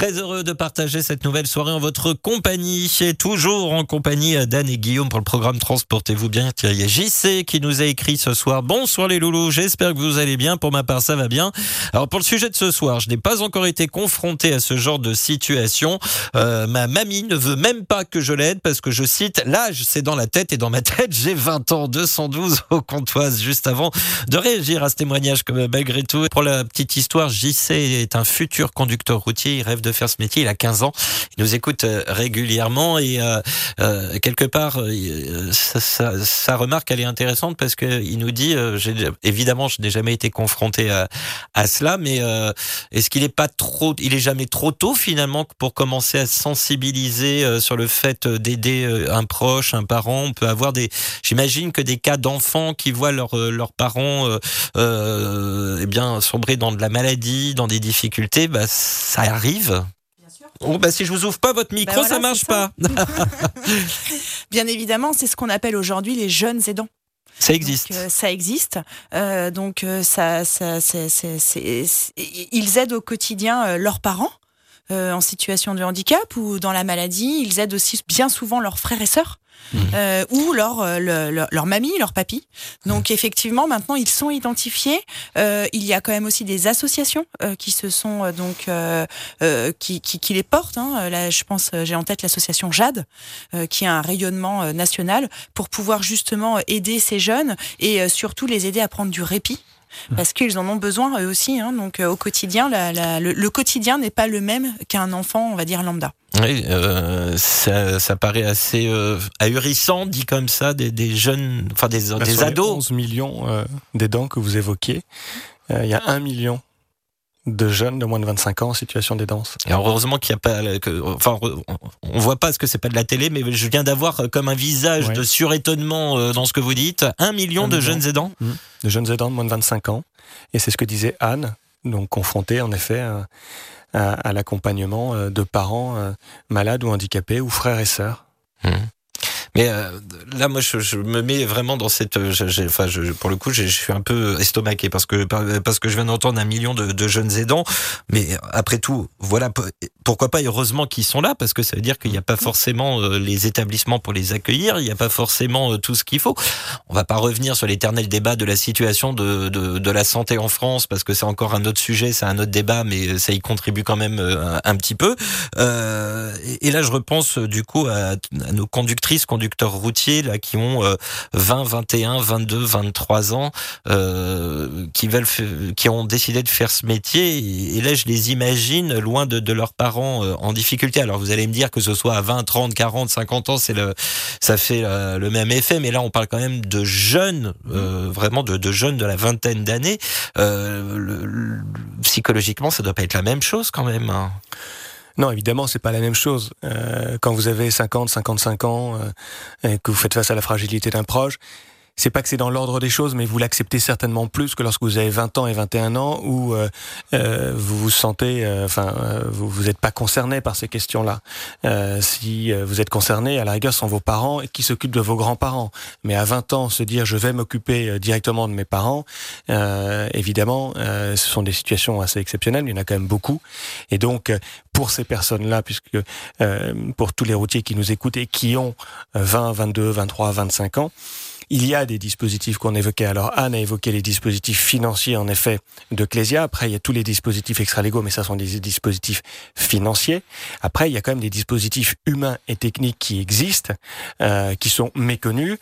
Très heureux de partager cette nouvelle soirée en votre compagnie et toujours en compagnie d'Anne et Guillaume pour le programme Transportez-vous bien. Il y a JC qui nous a écrit ce soir. Bonsoir les loulous, j'espère que vous allez bien. Pour ma part, ça va bien. Alors pour le sujet de ce soir, je n'ai pas encore été confronté à ce genre de situation. Euh, ma mamie ne veut même pas que je l'aide parce que je cite l'âge, c'est dans la tête et dans ma tête, j'ai 20 ans, 212 au comptoise juste avant de réagir à ce témoignage que malgré tout. Pour la petite histoire, JC est un futur conducteur routier, il rêve de faire ce métier, il a 15 ans, il nous écoute euh, régulièrement et euh, euh, quelque part, euh, sa, sa- sa remarque elle est intéressante parce que il nous dit, évidemment je n'ai jamais été confronté à, à cela, mais est-ce qu'il est pas trop, il est jamais trop tôt finalement pour commencer à sensibiliser sur le fait d'aider un proche, un parent? On peut avoir des, j'imagine que des cas d'enfants qui voient leurs leurs parents, euh, euh, eh bien sombrer dans de la maladie, dans des difficultés, bah ça arrive. Oh, bah si je vous ouvre pas votre micro, Bah voilà, ça marche pas. Bien évidemment, c'est ce qu'on appelle aujourd'hui les jeunes aidants. ça existe. Donc, euh, ça existe. Euh, donc euh, ça, ça, c'est- c'est- c'est- c'est- ils aident au quotidien leurs parents. euh, en situation de handicap ou dans la maladie, ils aident aussi bien souvent leurs frères et sœurs Mhm. euh, ou leur, euh, le- leur, leur mamie, leur papy. Donc effectivement, maintenant ils sont identifiés. Euh, il y a quand même aussi des associations euh, qui se sont euh, donc euh, euh, qui, qui, qui les portent. Hein. Là, je pense, j'ai en tête l'association Jade, euh, qui a un rayonnement national pour pouvoir justement aider ces jeunes et euh, surtout les aider à prendre du répit. Parce qu'ils en ont besoin eux aussi. Hein. Donc euh, au quotidien, la- la- le, le quotidien n'est pas le même qu'un enfant, on va dire lambda. Oui, euh, ça, ça paraît assez euh, ahurissant, dit comme ça, des, des jeunes, enfin des, Bah, des sur les ados. 11 millions euh, d'aidants que vous évoquiez, euh, il y a un million de jeunes de moins de 25 ans en situation d'aidance. Et heureusement qu'il n'y a pas, que, enfin, on- voit pas ce que c'est pas de la télé, mais je viens d'avoir comme un visage Ouais. de surétonnement euh, dans ce que vous dites. Un million Un de million. jeunes aidants. de jeunes aidants de moins de 25 ans. Et c'est ce que disait Anne, donc confrontée en effet à, à- à l'accompagnement euh, de parents euh, malades ou handicapés ou frères et sœurs. Mais euh, là, moi, je, je me mets vraiment dans cette. euh, Enfin, je, pour le coup, je suis un peu estomaqué parce que parce que je viens d'entendre un million de, de jeunes aidants. Mais après tout, voilà, pourquoi pas Heureusement qu'ils sont là parce que ça veut dire qu'il n'y a pas forcément euh, les établissements pour les accueillir. Il n'y a pas forcément euh, tout ce qu'il faut. On va pas revenir sur l'éternel débat de la situation de, de, de la santé en France parce que c'est encore un autre sujet, c'est un autre débat, mais ça y contribue quand même euh, un, un petit peu. Euh, et, là, je repense euh, du coup à, à nos conductrices, conducteurs routiers là qui ont euh, 20, 21, 22, 23 ans, euh, qui veulent, qui ont décidé de faire ce métier. Et, là, je les imagine loin de, de leurs parents euh, en difficulté. Alors, vous allez me dire que ce soit à 20, 30, 40, 50 ans, c'est le, ça fait euh, le même effet. Mais là, on parle quand même de jeunes, vraiment de, jeunes de la vingtaine d'années. Psychologiquement, ça doit pas être la même chose quand même. hein. Non, évidemment, c'est pas la même chose. Euh, quand vous avez 50, 55 ans euh, et que vous faites face à la fragilité d'un proche, c'est pas que c'est dans l'ordre des choses, mais vous l'acceptez certainement plus que lorsque vous avez 20 ans et 21 ans où euh, euh, vous vous sentez, euh, enfin, euh, vous vous êtes pas concerné par ces questions-là. Euh, si euh, vous êtes concerné, à la rigueur, sont vos parents qui s'occupent de vos grands-parents. Mais à 20 ans, se dire je vais m'occuper directement de mes parents, évidemment, ce sont des situations assez exceptionnelles. Il y en a quand même beaucoup. Et donc, pour ces personnes-là, puisque pour tous les routiers qui nous écoutent et qui ont euh, 20, 22, 23, 25 ans, il y a des dispositifs qu'on évoquait. Alors Anne a évoqué les dispositifs financiers en effet de Clésia. Après, il y a tous les dispositifs extra-légaux, mais ça sont des dispositifs financiers. Après, il y a quand même des dispositifs humains et techniques qui existent, euh, qui sont méconnus.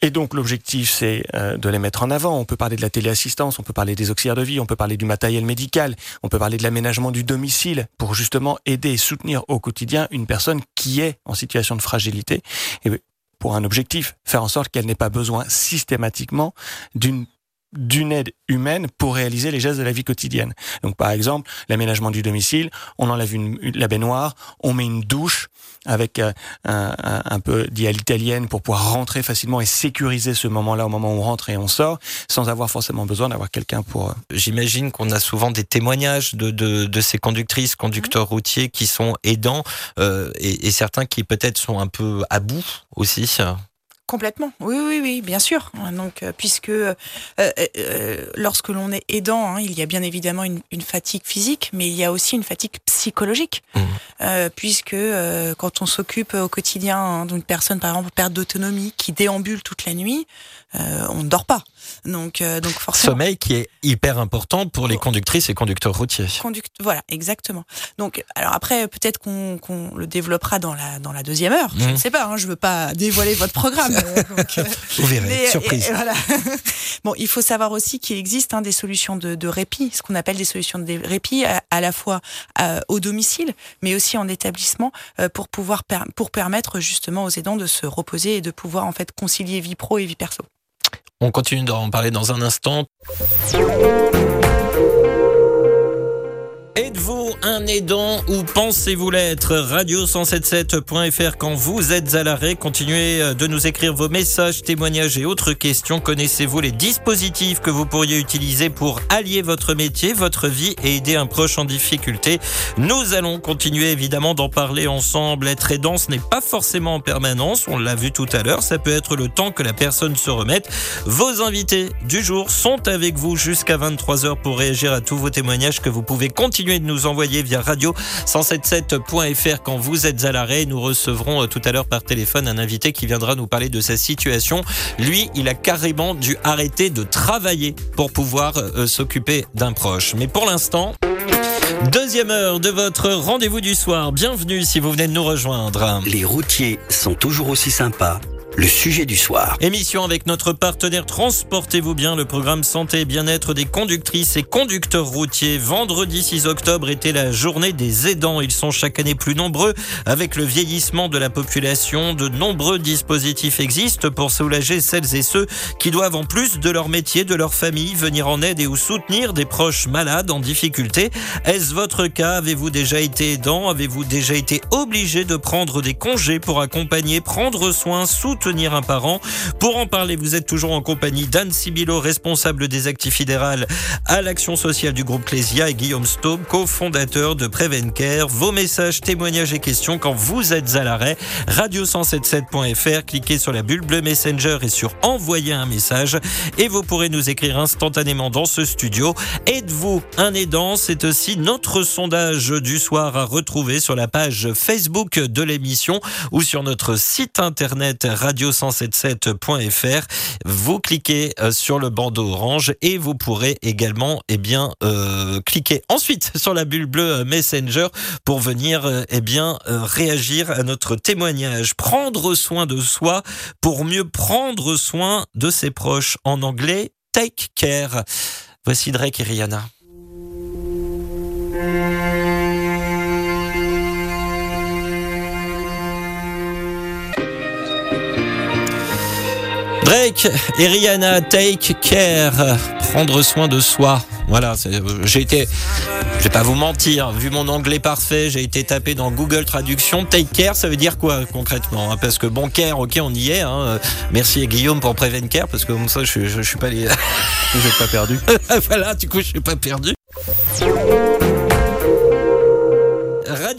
Et donc l'objectif, c'est euh, de les mettre en avant. On peut parler de la téléassistance, on peut parler des auxiliaires de vie, on peut parler du matériel médical, on peut parler de l'aménagement du domicile pour justement aider et soutenir au quotidien une personne qui est en situation de fragilité. Pour un objectif, faire en sorte qu'elle n'ait pas besoin systématiquement d'une d'une aide humaine pour réaliser les gestes de la vie quotidienne. Donc par exemple, l'aménagement du domicile, on enlève une, une- la baignoire, on met une douche avec euh, un, un- un peu dit à l'italienne pour pouvoir rentrer facilement et sécuriser ce moment-là au moment où on rentre et on sort, sans avoir forcément besoin d'avoir quelqu'un pour... euh, J'imagine qu'on a souvent des témoignages de, de, de ces conductrices, conducteurs routiers qui sont aidants euh, et, et certains qui peut-être sont un peu à bout aussi. Complètement, oui, oui, oui, bien sûr. Donc, euh, puisque euh, euh, euh, lorsque l'on est aidant, hein, il y a bien évidemment une, une fatigue physique, mais il y a aussi une fatigue psychologique. Euh, puisque quand on s'occupe au quotidien hein, d'une personne, par exemple, perte d'autonomie, qui déambule toute la nuit, on ne dort pas. Donc, euh, donc forcément. Sommeil qui est hyper important pour les conductrices et conducteurs routiers. Conduct... Voilà, exactement. Donc, alors après, peut-être qu'on qu'on le développera dans la dans la deuxième heure. Je Mhm. ne sais pas. Hein, je veux pas dévoiler votre programme. euh, donc, euh, Vous verrez, mais, surprise. et- et voilà. bon, il faut savoir aussi qu'il existe hein, des solutions de, de répit, ce qu'on appelle des solutions de répit, à, à la fois euh, au domicile, mais aussi en établissement, euh, pour pouvoir per- pour permettre justement aux aidants de se reposer et de pouvoir en fait concilier vie pro et vie perso. On continue d'en parler dans un instant. Êtes-vous un aidant ou pensez-vous l'être? Radio177.fr quand vous êtes à l'arrêt. Continuez euh, de nous écrire vos messages, témoignages et autres questions. Connaissez-vous les dispositifs que vous pourriez utiliser pour allier votre métier, votre vie et aider un proche en difficulté? Nous allons continuer évidemment d'en parler ensemble. Être aidant, ce n'est pas forcément en permanence. On l'a vu tout à l'heure. Ça peut être le temps que la personne se remette. Vos invités du jour sont avec vous jusqu'à 23h pour réagir à tous vos témoignages que vous pouvez continuer de nous envoyer via radio177.fr quand vous êtes à l'arrêt. Nous recevrons euh, tout à l'heure par téléphone un invité qui viendra nous parler de sa situation. Lui, il a carrément dû arrêter de travailler pour pouvoir euh, s'occuper d'un proche. Mais pour l'instant, deuxième heure de votre rendez-vous du soir. Bienvenue si vous venez de nous rejoindre. Les routiers sont toujours aussi sympas. Le sujet du soir. Émission avec notre partenaire Transportez-vous bien, le programme santé et bien-être des conductrices et conducteurs routiers. Vendredi 6 octobre était la journée des aidants. Ils sont chaque année plus nombreux. Avec le vieillissement de la population, de nombreux dispositifs existent pour soulager celles et ceux qui doivent, en plus de leur métier, de leur famille, venir en aide et ou soutenir des proches malades en difficulté. Est-ce votre cas? Avez-vous déjà été aidant? Avez-vous déjà été obligé de prendre des congés pour accompagner, prendre soin, soutenir un parent Pour en parler, vous êtes toujours en compagnie d'Anne Sibilo, responsable des actifs fédérales à l'action sociale du groupe Clésia et Guillaume Staub, cofondateur de Prevencare. Vos messages, témoignages et questions quand vous êtes à l'arrêt. Radio177.fr, cliquez sur la bulle bleue Messenger et sur envoyer un message et vous pourrez nous écrire instantanément dans ce studio. Êtes-vous un aidant? C'est aussi notre sondage du soir à retrouver sur la page Facebook de l'émission ou sur notre site internet radio177.fr. Vous cliquez euh, sur le bandeau orange et vous pourrez également eh bien, euh, cliquer ensuite sur la bulle bleue Messenger pour venir euh, eh bien, euh, réagir à notre témoignage. Prendre soin de soi pour mieux prendre soin de ses proches. En anglais, take care. Voici Drake et Rihanna. Drake et Rihanna, take care, prendre soin de soi. Voilà, euh, j'ai été, je vais pas vous mentir, vu mon anglais parfait, j'ai été tapé dans Google Traduction. Take care, ça veut dire quoi concrètement hein Parce que bon care, ok, on y est. Hein. Merci à Guillaume pour Prevencare, parce que comme ça, je, je, je suis pas les. Vous n'êtes pas perdu. voilà, du coup, je suis pas perdu.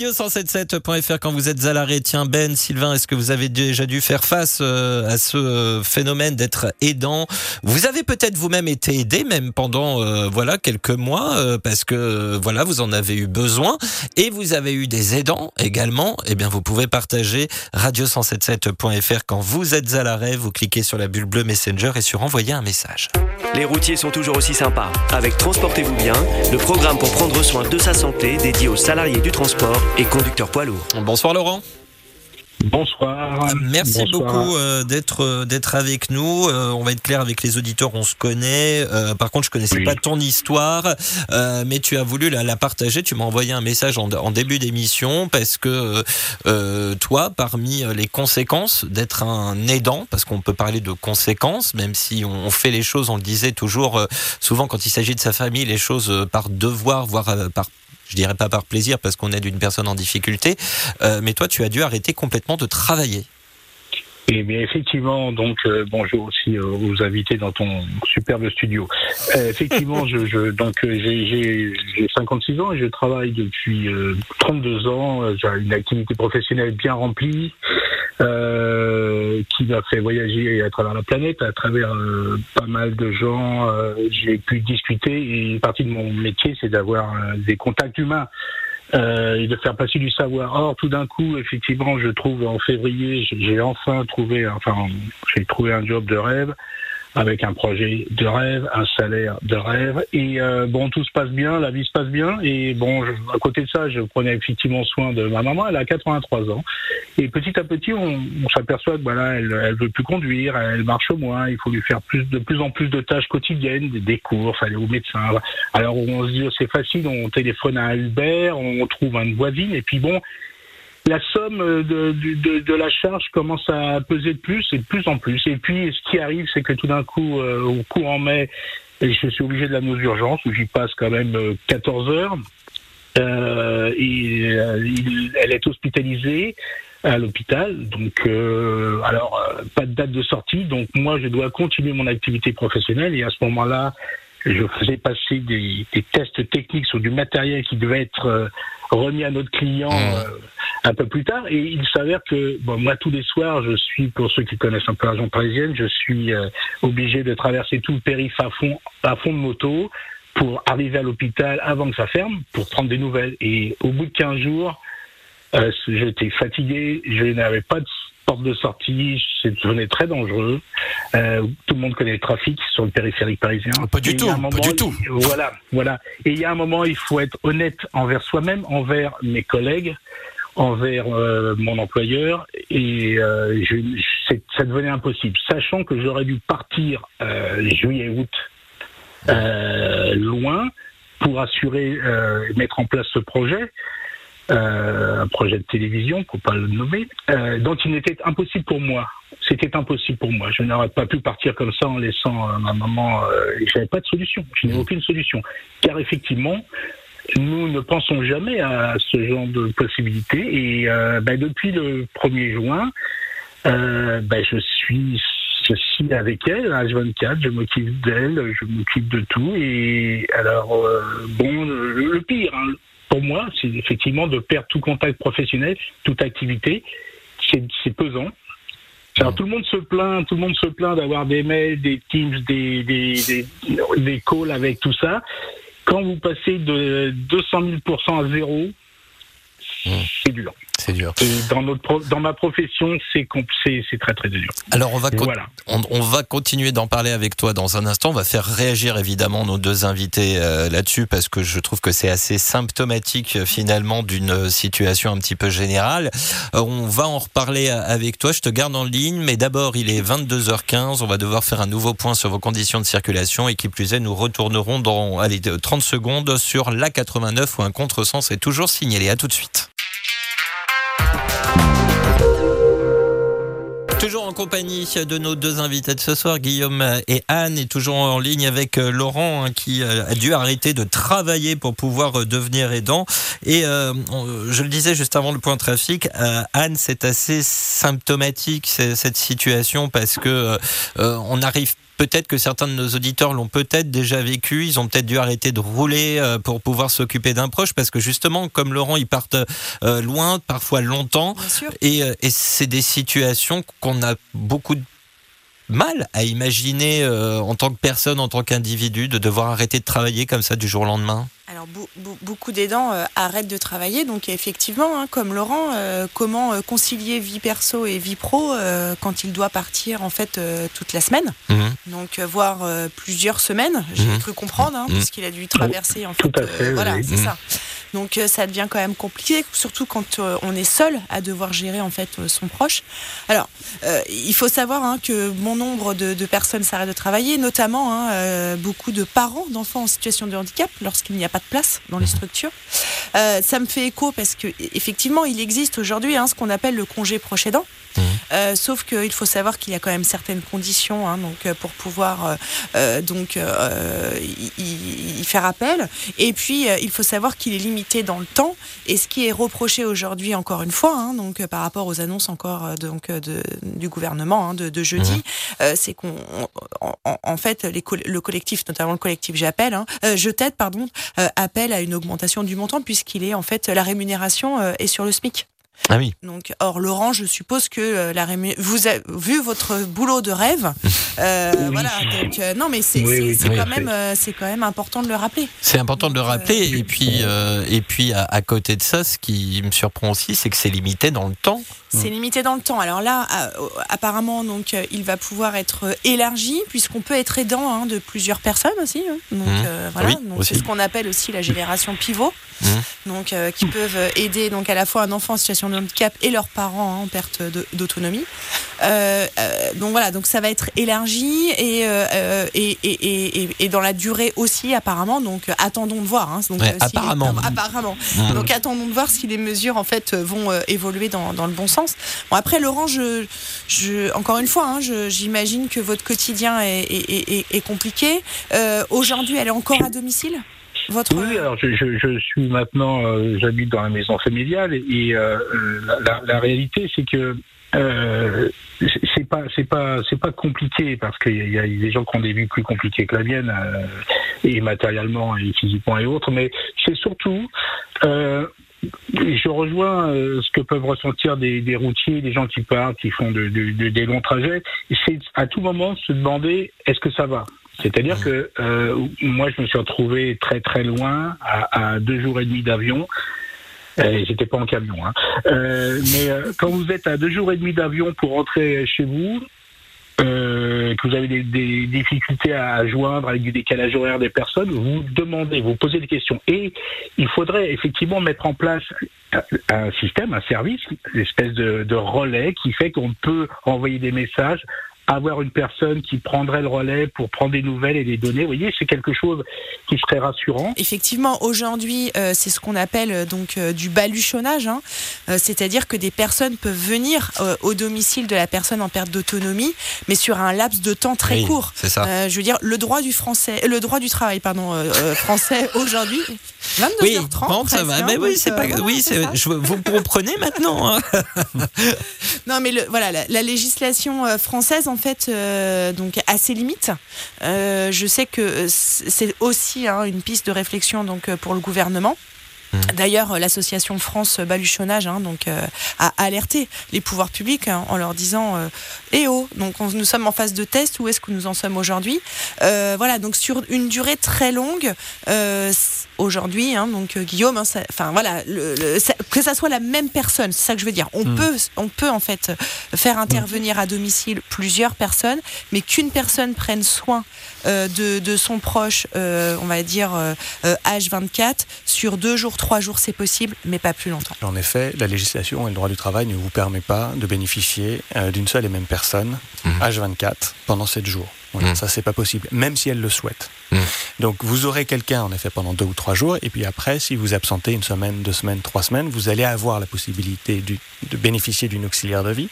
Radio177.fr quand vous êtes à l'arrêt. Tiens, Ben, Sylvain, est-ce que vous avez déjà dû faire face euh, à ce euh, phénomène d'être aidant? Vous avez peut-être vous-même été aidé, même pendant euh, voilà quelques mois, parce que voilà vous en avez eu besoin, et vous avez eu des aidants également. Eh bien, vous pouvez partager radio177.fr quand vous êtes à l'arrêt. Vous cliquez sur la bulle bleue Messenger et sur envoyer un message. Les routiers sont toujours aussi sympas. Avec Transportez-vous bien, le programme pour prendre soin de sa santé dédié aux salariés du transport et conducteurs poids lourds. Bonsoir Laurent. Bonsoir. Merci Bonsoir. beaucoup euh, d'être euh, d'être avec nous. Euh, on va être clair avec les auditeurs, on se connaît. Euh, par contre, je connaissais Oui. pas ton histoire, mais tu as voulu la, la partager. Tu m'as envoyé un message en, en début d'émission parce que euh, toi, parmi les conséquences d'être un aidant, parce qu'on peut parler de conséquences, même si on, on fait les choses, on le disait toujours, souvent quand il s'agit de sa famille, les choses par devoir, voire par je dirais pas par plaisir parce qu'on aide une personne en difficulté, euh, mais toi tu as dû arrêter complètement de travailler. Eh bien, effectivement, donc euh, bonjour aussi euh, aux invités dans ton superbe studio. Euh, effectivement, je, je donc j'ai- j'ai j'ai 56 ans et je travaille depuis euh, 32 ans. J'ai une activité professionnelle bien remplie euh, qui m'a fait voyager à travers la planète, à travers euh, pas mal de gens. euh, j'ai pu discuter et une partie de mon métier, c'est d'avoir euh, des contacts humains. euh, et de faire passer du savoir. Or, tout d'un coup, effectivement, je trouve en février, j'ai enfin trouvé, enfin, j'ai trouvé un job de rêve avec un projet de rêve, un salaire de rêve. Et euh, bon, tout se passe bien, la vie se passe bien. Et bon, je- à côté de ça, je prenais effectivement soin de ma maman. Elle a 83 ans. Et petit à petit, on, s'aperçoit que voilà, elle, veut plus conduire, elle marche moins. Il faut lui faire plus de plus en plus de tâches quotidiennes, des, courses, aller au médecin. Alors on se dit oh, c'est facile, on téléphone à un on trouve une voisine, et puis bon, la somme de, de, de- de la charge commence à peser de plus et de plus en plus. Et puis ce qui arrive, c'est que tout d'un coup, euh, au courant mai, je suis obligé de l'amener aux urgences où j'y passe quand même euh, 14 heures. Euh, et euh, il- elle est hospitalisée à l'hôpital. Donc, euh, alors, euh, pas de date de sortie. Donc, moi, je dois continuer mon activité professionnelle. Et à ce moment-là, je faisais passer des, des tests techniques sur du matériel qui devait être euh, remis à notre client Mmh. euh, un peu plus tard. Et il s'avère que, bon, moi, tous les soirs, je suis, pour ceux qui connaissent un peu la région parisienne, je suis euh, obligé de traverser tout le périph' à fond, à fond de moto pour arriver à l'hôpital avant que ça ferme, pour prendre des nouvelles. Et au bout de 15 jours, euh, j'étais fatigué, je n'avais pas de porte de sortie, c'est devenu très dangereux. Euh, tout le monde connaît le trafic sur le périphérique parisien. Pas du Et tout, pas du tout. Voilà, voilà. Et il y a un moment, il faut être honnête envers soi-même, envers mes collègues, envers euh, mon employeur, et euh, je, ça devenait impossible, sachant que j'aurais dû partir juillet-août loin pour assurer, mettre en place ce projet, euh, un projet de télévision, pour pas le nommer. Euh, donc il n'était impossible pour moi. C'était impossible pour moi. Je n'aurais pas pu partir comme ça en laissant euh, ma maman. Euh, et J'avais pas de solution. Je n'ai aucune solution. Car effectivement, nous ne pensons jamais à ce genre de possibilités. Et euh, ben, depuis le 1er juin, euh, ben, je suis je suis avec elle à H24, je m'occupe d'elle, je m'occupe de tout. Et alors, euh, bon, le, le pire, hein, pour moi, c'est effectivement de perdre tout contact professionnel, toute activité. C'est pesant. Alors tout le monde se plaint, tout le monde se plaint d'avoir des mails, des Teams, des, des, des, des calls avec tout ça. Quand vous passez de 200 000% à zéro, c'est dur. C'est dur. Et dans, notre dans ma profession, c'est compl- c'est c'est très très dur. Alors on va, Voilà. on, on va continuer d'en parler avec toi dans un instant. On va faire réagir évidemment nos deux invités euh, là-dessus parce que je trouve que c'est assez symptomatique euh, finalement d'une situation un petit peu générale. Euh, on va en reparler euh, avec toi. Je te garde en ligne, mais d'abord il est 22h15. On va devoir faire un nouveau point sur vos conditions de circulation et qui plus est, nous retournerons dans allez, de- 30 secondes sur la 89 où un contresens est toujours signalé. À tout de suite. Toujours en compagnie de nos deux invités de ce soir, Guillaume et Anne, et toujours en ligne avec euh, Laurent hein, qui euh, a dû arrêter de travailler pour pouvoir euh, devenir aidant. Et je le disais juste avant le point trafic, Anne, c'est assez symptomatique cette situation parce que on arrive Peut-être que certains de nos auditeurs l'ont peut-être déjà vécu. Ils ont peut-être dû arrêter de rouler euh, pour pouvoir s'occuper d'un proche parce que justement, comme Laurent, ils partent euh, loin, parfois longtemps. Et, euh, et c'est des situations qu'on a beaucoup de mal à imaginer euh, en tant que personne, en tant qu'individu, de devoir arrêter de travailler comme ça du jour au lendemain? Alors beaucoup d'aidants euh, arrêtent de travailler, donc effectivement, hein, comme Laurent, euh, comment euh, concilier vie perso et vie pro euh, quand il doit partir en fait euh, toute la semaine, Mhm. donc voire euh, plusieurs semaines, j'ai Mhm. cru comprendre, hein, Mhm. puisqu'il a dû traverser en fait. Tout à fait, voilà, oui. c'est ça. Donc euh, ça devient quand même compliqué, surtout quand euh, on est seul à devoir gérer en fait euh, son proche. Alors, euh, il faut savoir hein, que bon nombre de, de personnes s'arrêtent de travailler, notamment hein, euh, beaucoup de parents d'enfants en situation de handicap lorsqu'il n'y a pas de place dans les structures. Euh, ça me fait écho parce que effectivement, il existe aujourd'hui hein, ce qu'on appelle le congé proche aidant. Euh, sauf qu'il faut savoir qu'il y a quand même certaines conditions hein, donc euh, pour pouvoir euh, euh, donc euh, y, y- faire appel. Et puis euh, il faut savoir qu'il est limité dans le temps. Et ce qui est reproché aujourd'hui encore une fois, hein, donc par rapport aux annonces encore donc de, du gouvernement hein, de, de jeudi, euh, c'est qu'on en, fait les le collectif, notamment le collectif j'appelle, hein, euh, je t'aide pardon, euh, appelle à une augmentation du montant puisqu'il est en fait la rémunération euh, est sur le SMIC. Ah oui. Donc, or Laurent, je suppose que euh, la rému- vous avez vu votre boulot de rêve. euh, Oui. Voilà. Donc, euh, non, mais c'est Oui, oui, quand même euh, c'est quand même important de le rappeler. C'est important de le euh, rappeler. Et puis, euh, et puis à, à côté de ça, ce qui me surprend aussi, c'est que c'est limité dans le temps. C'est limité dans le temps. Alors là, euh, apparemment, donc, euh, il va pouvoir être élargi puisqu'on peut être aidant hein, de plusieurs personnes aussi. hein. Donc euh, voilà. C'est ce qu'on appelle aussi la génération pivot. Mhm. Donc euh, qui peuvent aider donc à la fois un enfant en situation de handicap et leurs parents hein, en perte d'autonomie. Euh, euh, donc voilà, donc ça va être élargi et, euh, et, et, et, et- dans la durée aussi apparemment. Donc attendons de voir. hein. Donc, Ouais, si les- apparemment. apparemment. Mhm. Donc attendons de voir si les mesures en fait vont évoluer dans, dans le bon sens. Bon après Laurent, je, je encore une fois, hein, j'imagine que votre quotidien est, est, est- est compliqué. Aujourd'hui, elle est encore à domicile? Oui, alors je, je, suis maintenant, euh, j'habite dans la maison familiale et euh, la, réalité c'est que euh, c'est- pas c'est pas c'est pas compliqué parce qu'il y, y a des gens qui ont des vies plus compliquées que la mienne et matériellement et physiquement et autres, mais c'est surtout je rejoins ce que peuvent ressentir des, routiers, des gens qui partent, qui font de- des longs trajets. C'est à tout moment se demander est-ce que ça va? C'est-à-dire que euh, moi, je me suis retrouvé très très loin, à, à deux jours et demi d'avion. Euh, J'étais pas en camion, hein. Euh, mais euh, quand vous êtes à deux jours et demi d'avion pour rentrer chez vous, euh, que vous avez des, des difficultés à joindre avec du décalage horaire des personnes, vous demandez, vous posez des questions. Et il faudrait effectivement mettre en place un- un système, un service, une espèce de, de relais qui fait qu'on peut envoyer des messages avoir une personne qui prendrait le relais pour prendre des nouvelles et les donner, vous voyez, c'est quelque chose qui serait rassurant. Effectivement, aujourd'hui, euh, c'est ce qu'on appelle euh, donc euh, du baluchonnage, hein. Euh, c'est-à-dire que des personnes peuvent venir euh, au domicile de la personne en perte d'autonomie, mais sur un laps de temps très Oui, court. C'est ça. Euh, je veux dire, le droit du français, le droit du travail, pardon, français aujourd'hui, 22h30. Oui, bon, ça va. hein, Mais oui, donc, c'est pas. oui, c'est je- vous comprenez maintenant. hein. Non, mais le, voilà, la, la législation française, en fait, euh, donc a ses limites. Euh, je sais que euh, c'est aussi hein, une piste de réflexion donc pour le gouvernement. D'ailleurs, euh, l'association France Baluchonnage hein, donc, euh, a alerté les pouvoirs publics hein, en leur disant euh, Eh oh, donc on- nous sommes en phase de test, où est-ce que nous en sommes aujourd'hui? Euh, Voilà, donc sur une durée très longue, aujourd'hui, hein, donc euh, Guillaume, hein, ça- enfin voilà, le- le- ça- que ça soit la même personne, c'est ça que je veux dire. On, peut, on peut en fait faire intervenir à domicile plusieurs personnes, mais qu'une personne prenne soin euh, de, de son proche, euh, on va dire euh, euh, H24, sur deux jours, trois jours, c'est possible, mais pas plus longtemps. En effet, la législation et le droit du travail ne vous permet pas de bénéficier euh, d'une seule et même personne, H24, pendant 7 jours. Voilà, Mhm. Ça, c'est pas possible, même si elle le souhaite. Mhm. Donc, vous aurez quelqu'un, en effet, pendant deux ou trois jours, et puis après, si vous absentez une semaine, deux semaines, trois semaines, vous allez avoir la possibilité du- de bénéficier d'une auxiliaire de vie,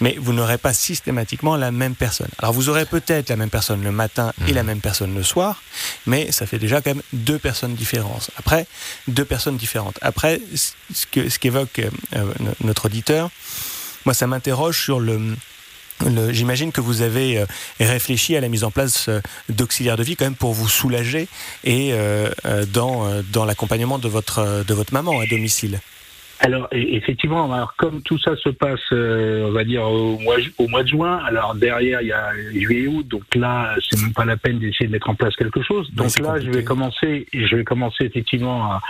mais vous n'aurez pas systématiquement la même personne. Alors, vous aurez peut-être la même personne le matin et la même personne le soir, mais ça fait déjà quand même deux personnes différentes. Après, deux personnes différentes. Après, ce que- ce qu'évoque euh, euh, notre auditeur, moi, ça m'interroge sur le. J'imagine que vous avez euh, réfléchi à la mise en place euh, d'auxiliaires de vie quand même pour vous soulager et euh, dans, dans l'accompagnement de votre, de votre maman à domicile. Alors e- effectivement, alors comme tout ça se passe, euh, on va dire au mois, au mois de juin, alors derrière il y a juillet et août, donc là c'est même pas la peine d'essayer de mettre en place quelque chose. Donc là je vais commencer, je vais commencer effectivement à,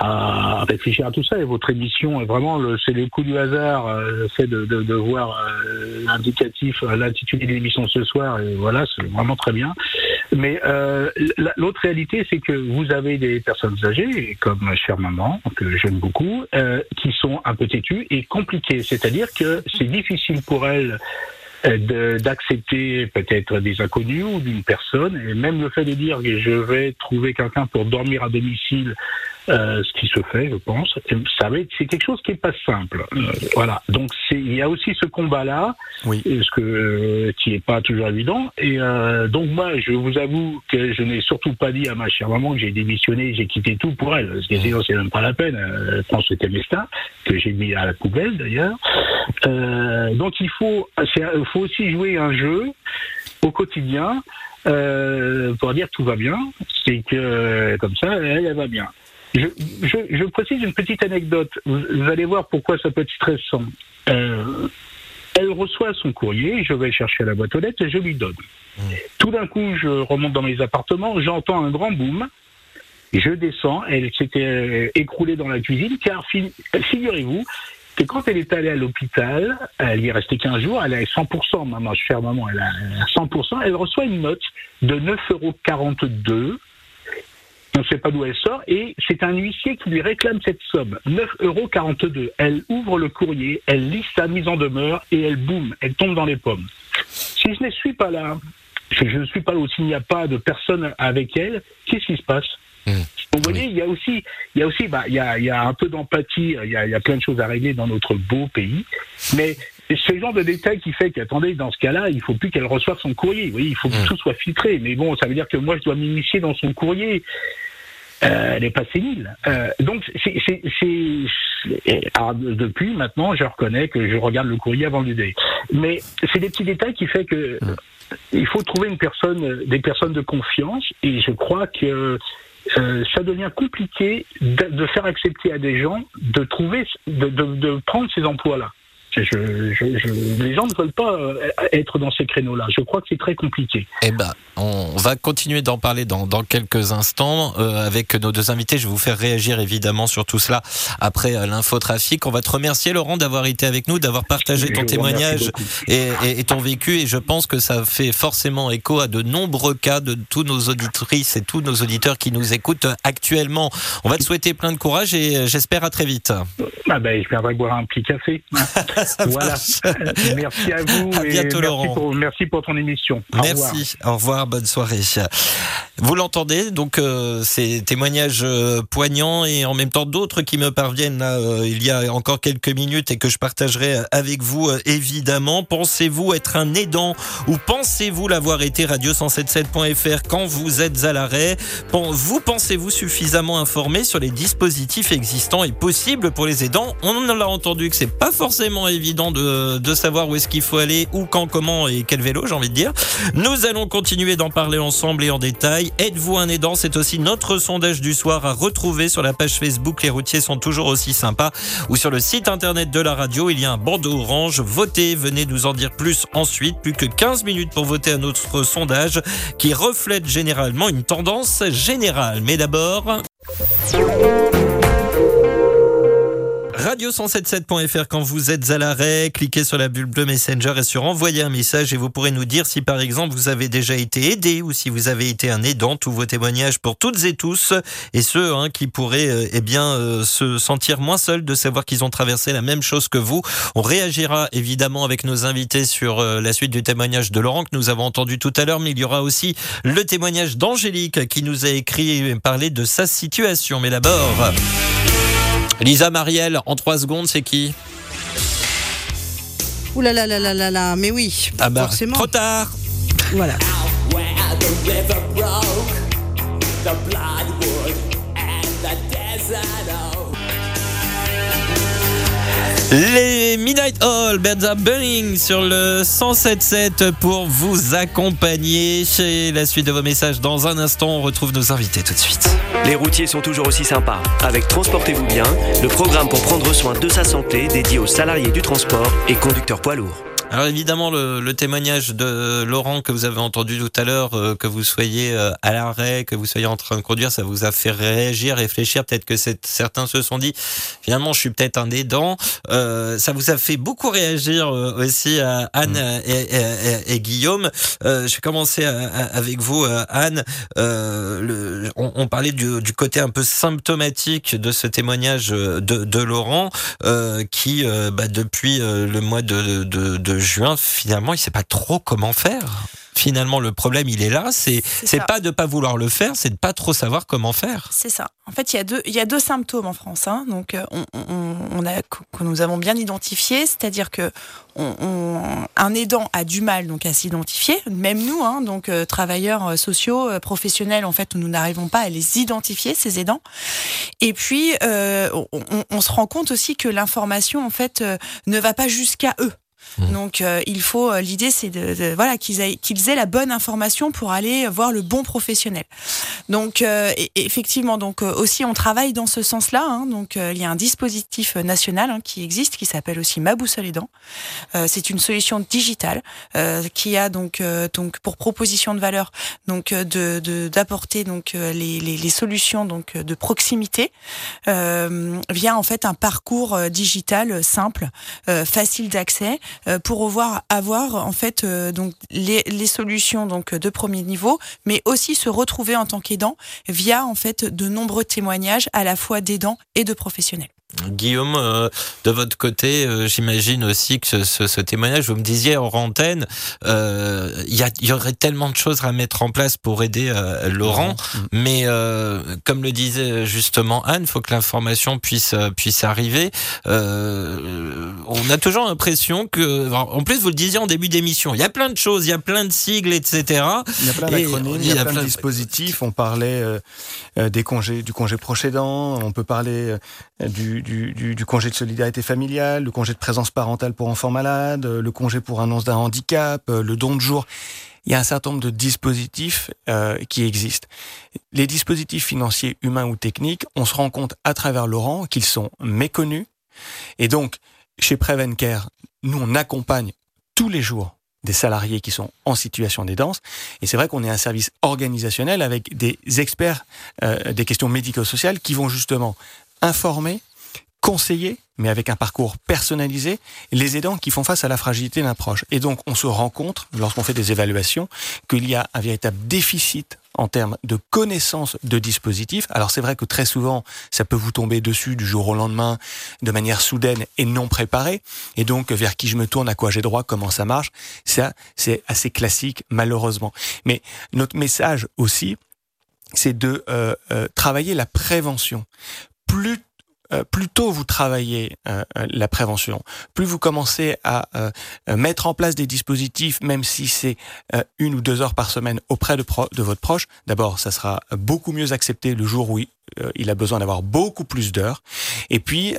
à réfléchir à tout ça. Et votre émission est vraiment c'est le coup du hasard, euh, le fait de, de, de voir euh, l'indicatif, euh, l'intitulé de l'émission ce soir. Et voilà, c'est vraiment très bien. Mais euh, la- l'autre réalité, c'est que vous avez des personnes âgées, comme ma chère maman, que j'aime beaucoup, euh, qui sont un peu têtues et compliquées. C'est-à-dire que c'est difficile pour elles d'accepter peut-être des inconnus ou d'une personne. Et même le fait de dire que je vais trouver quelqu'un pour dormir à domicile, euh, ce qui se fait, je pense, ça va être, c'est quelque chose qui est pas simple. Euh, voilà. Donc c'est, il y a aussi ce combat-là, Oui. ce que euh, qui est pas toujours évident. Et euh, donc moi, je vous avoue que je n'ai surtout pas dit à ma chère maman que j'ai démissionné, j'ai quitté tout pour elle. Parce que sinon, c'est même pas la peine. Euh, que c'était Mesta que j'ai mis à la poubelle d'ailleurs. Euh, donc il faut, c'est- il faut aussi jouer un jeu au quotidien euh, pour dire tout va bien. C'est que comme ça, elle, elle va bien. Je, je, je précise une petite anecdote. Vous, vous allez voir pourquoi ça peut être stressant. Euh, elle reçoit son courrier, je vais chercher à la boîte aux lettres et je lui donne. Tout d'un coup, je remonte dans mes appartements, j'entends un grand boom. Je descends, elle s'était euh, écroulée dans la cuisine, car fi- figurez-vous que quand elle est allée à l'hôpital, elle y est restée 15 jours, elle est à 100%, maman, chère maman, elle est à 100%, elle reçoit une note de 9,42 euros. On ne sait pas d'où elle sort, et c'est un huissier qui lui réclame cette somme, 9,42 euros. Elle ouvre le courrier, elle lit sa mise en demeure, et elle, boum, elle tombe dans les pommes. Si je ne suis pas là, si je ne suis pas là, ou s'il n'y a pas de personne avec elle, qu'est-ce qui se passe vous voyez, il y a aussi, il y a aussi, bah, il y a, il y a un peu d'empathie, il y a, il y a plein de choses à régler dans notre beau pays, mais c'est le genre de détail qui fait qu'attendez, dans ce cas-là, il faut plus qu'elle reçoive son courrier. Vous voyez, il faut que tout soit filtré. Mais bon, ça veut dire que moi, je dois m'initier dans son courrier. Euh, elle n'est pas sénile. Euh, donc, c'est, c'est, c'est- alors, depuis maintenant, je reconnais que je regarde le courrier avant de l'idée. Mais c'est des petits détails qui fait que il faut trouver une personne, des personnes de confiance, et je crois que euh, ça devient compliqué de, de faire accepter à des gens de trouver, de, de, de prendre ces emplois-là. Je, je, je- les gens ne veulent pas euh, être dans ces créneaux-là. Je crois que c'est très compliqué. Eh ben, on va continuer d'en parler dans, dans quelques instants euh, avec nos deux invités. Je vais vous faire réagir évidemment sur tout cela après euh, l'infotrafic. On va te remercier Laurent d'avoir été avec nous, d'avoir partagé ton témoignage et, et- et ton vécu. Et je pense que ça fait forcément écho à de nombreux cas de tous nos auditrices et tous nos auditeurs qui nous écoutent actuellement. On va te souhaiter plein de courage et j'espère à très vite. Ah ben, je viendrai boire un petit café. Ça voilà. merci à vous À et bientôt, merci, Laurent. pour, merci pour ton émission. Au revoir. Merci, au revoir, bonne soirée. Vous l'entendez, donc euh, ces témoignages euh, poignants et en même temps d'autres qui me parviennent là, euh, il y a encore quelques minutes et que je partagerai avec vous évidemment. Pensez-vous être un aidant ou pensez-vous l'avoir été? Radio177.fr quand vous êtes à l'arrêt Vous pensez-vous suffisamment informé sur les dispositifs existants et possibles pour les aidants? On l'a entendu que c'est pas forcément évident de, de savoir où est-ce qu'il faut aller, où, quand, comment et quel vélo, j'ai envie de dire. Nous allons continuer d'en parler ensemble et en détail. Êtes-vous un aidant? C'est aussi notre sondage du soir à retrouver sur la page Facebook. Les routiers sont toujours aussi sympas. Ou sur le site internet de la radio, il y a un bandeau orange. Votez, venez nous en dire plus ensuite. Plus que 15 minutes pour voter à notre sondage qui reflète généralement une tendance générale. Mais d'abord... Radio177.fr quand vous êtes à l'arrêt, cliquez sur la bulle bleue Messenger et sur envoyer un message et vous pourrez nous dire si par exemple vous avez déjà été aidé ou si vous avez été un aidant, tous vos témoignages pour toutes et tous et ceux hein, qui pourraient euh, eh bien euh, se sentir moins seuls de savoir qu'ils ont traversé la même chose que vous. On réagira évidemment avec nos invités sur euh, la suite du témoignage de Laurent que nous avons entendu tout à l'heure, mais il y aura aussi le témoignage d'Angélique qui nous a écrit et parlé de sa situation. Mais d'abord... Lisa Marielle, en trois secondes, c'est qui Ouh là là là là là là, mais oui, Ah bah, forcément. trop tard Voilà. Les Midnight Hall, Are Burning sur le 107.7 pour vous accompagner chez la suite de vos messages. Dans un instant, on retrouve nos invités tout de suite. Les routiers sont toujours aussi sympas. Avec Transportez-vous bien, le programme pour prendre soin de sa santé dédié aux salariés du transport et conducteurs poids lourds. Alors évidemment, le, le témoignage de Laurent que vous avez entendu tout à l'heure, euh, que vous soyez euh, à l'arrêt, que vous soyez en train de conduire, ça vous a fait réagir, réfléchir. Peut-être que certains se sont dit, finalement, je suis peut-être un aidant. Euh, ça vous a fait beaucoup réagir euh, aussi à Anne et, et- et- et Guillaume. Euh, je vais commencer à- à- avec vous, euh, Anne. Euh, le- on, on parlait du, du côté un peu symptomatique de ce témoignage euh, de, de Laurent, euh, qui, euh, bah, depuis euh, le mois de, de, de juin, finalement, il sait pas trop comment faire. Finalement, le problème, il est là. C'est pas de pas vouloir le faire, c'est de pas trop savoir comment faire. C'est ça. En fait, il y a deux, il y a deux symptômes en France. Hein. Donc, euh, on, on, on a, que nous avons bien identifié, c'est-à-dire que on, on- un aidant a du mal donc à s'identifier, même nous, hein, donc euh, travailleurs euh, sociaux, euh, professionnels, en fait, nous n'arrivons pas à les identifier ces aidants. Et puis, on, on- se rend compte aussi que l'information, en fait, ne va pas jusqu'à eux. Mmh. Donc euh, il faut euh, l'idée c'est de, de- voilà qu'ils aient, qu'ils aient la bonne information pour aller voir le bon professionnel. Donc euh, effectivement donc aussi on travaille dans ce sens-là. hein. donc il y a un dispositif national hein, qui existe qui s'appelle aussi Ma boussole aidant. C'est une solution digitale qui a donc donc pour proposition de valeur donc de d'apporter donc les, les, les solutions donc de proximité euh, via en fait un parcours digital simple, euh, facile d'accès pour avoir avoir en fait euh, donc les, les solutions donc de premier niveau, mais aussi se retrouver en tant qu'aidant via en fait de nombreux témoignages à la fois d'aidants et de professionnels. Guillaume, euh, de votre côté, euh, j'imagine aussi que ce, ce- ce témoignage, vous me disiez en antenne, euh, il y, aurait tellement de choses à mettre en place pour aider Laurent, mais euh, comme le disait justement Anne, il faut que l'information puisse puisse arriver. On a toujours l'impression que, en plus vous le disiez en début d'émission, il y a plein de choses, il y a plein de sigles, etc. Il y a plein d'acronymes, il y a, plein, de dispositifs. On parlait des congés, du congé proche aidant, on peut parler euh, du, du, du, congé de solidarité familiale, le congé de présence parentale pour enfants malades, euh, le congé pour annonce d'un handicap, euh, le don de jour. Il y a un certain nombre de dispositifs euh, qui existent. Les dispositifs financiers, humains ou techniques, on se rend compte à travers Laurent qu'ils sont méconnus. Et donc, chez Prevencare, nous, on accompagne tous les jours des salariés qui sont en situation d'aidance. Et c'est vrai qu'on est un service organisationnel avec des experts euh, des questions médico-sociales qui vont justement informer, conseiller, mais avec un parcours personnalisé, les aidants qui font face à la fragilité d'un proche. Et donc, on se rend compte, lorsqu'on fait des évaluations, qu'il y a un véritable déficit en termes de connaissance de dispositifs. Alors c'est vrai que très souvent, ça peut vous tomber dessus du jour au lendemain, de manière soudaine et non préparée. Et donc, vers qui je me tourne, à quoi j'ai droit, comment ça marche, ça, c'est assez classique, malheureusement. Mais notre message aussi, c'est de euh, euh, travailler la prévention. Plus euh, plus tôt vous travaillez euh, euh, la prévention, plus vous commencez à euh, mettre en place des dispositifs, même si c'est euh, une ou deux heures par semaine auprès de, pro- de votre proche, d'abord, ça sera beaucoup mieux accepté le jour où il, il a besoin d'avoir beaucoup plus d'heures. Et puis,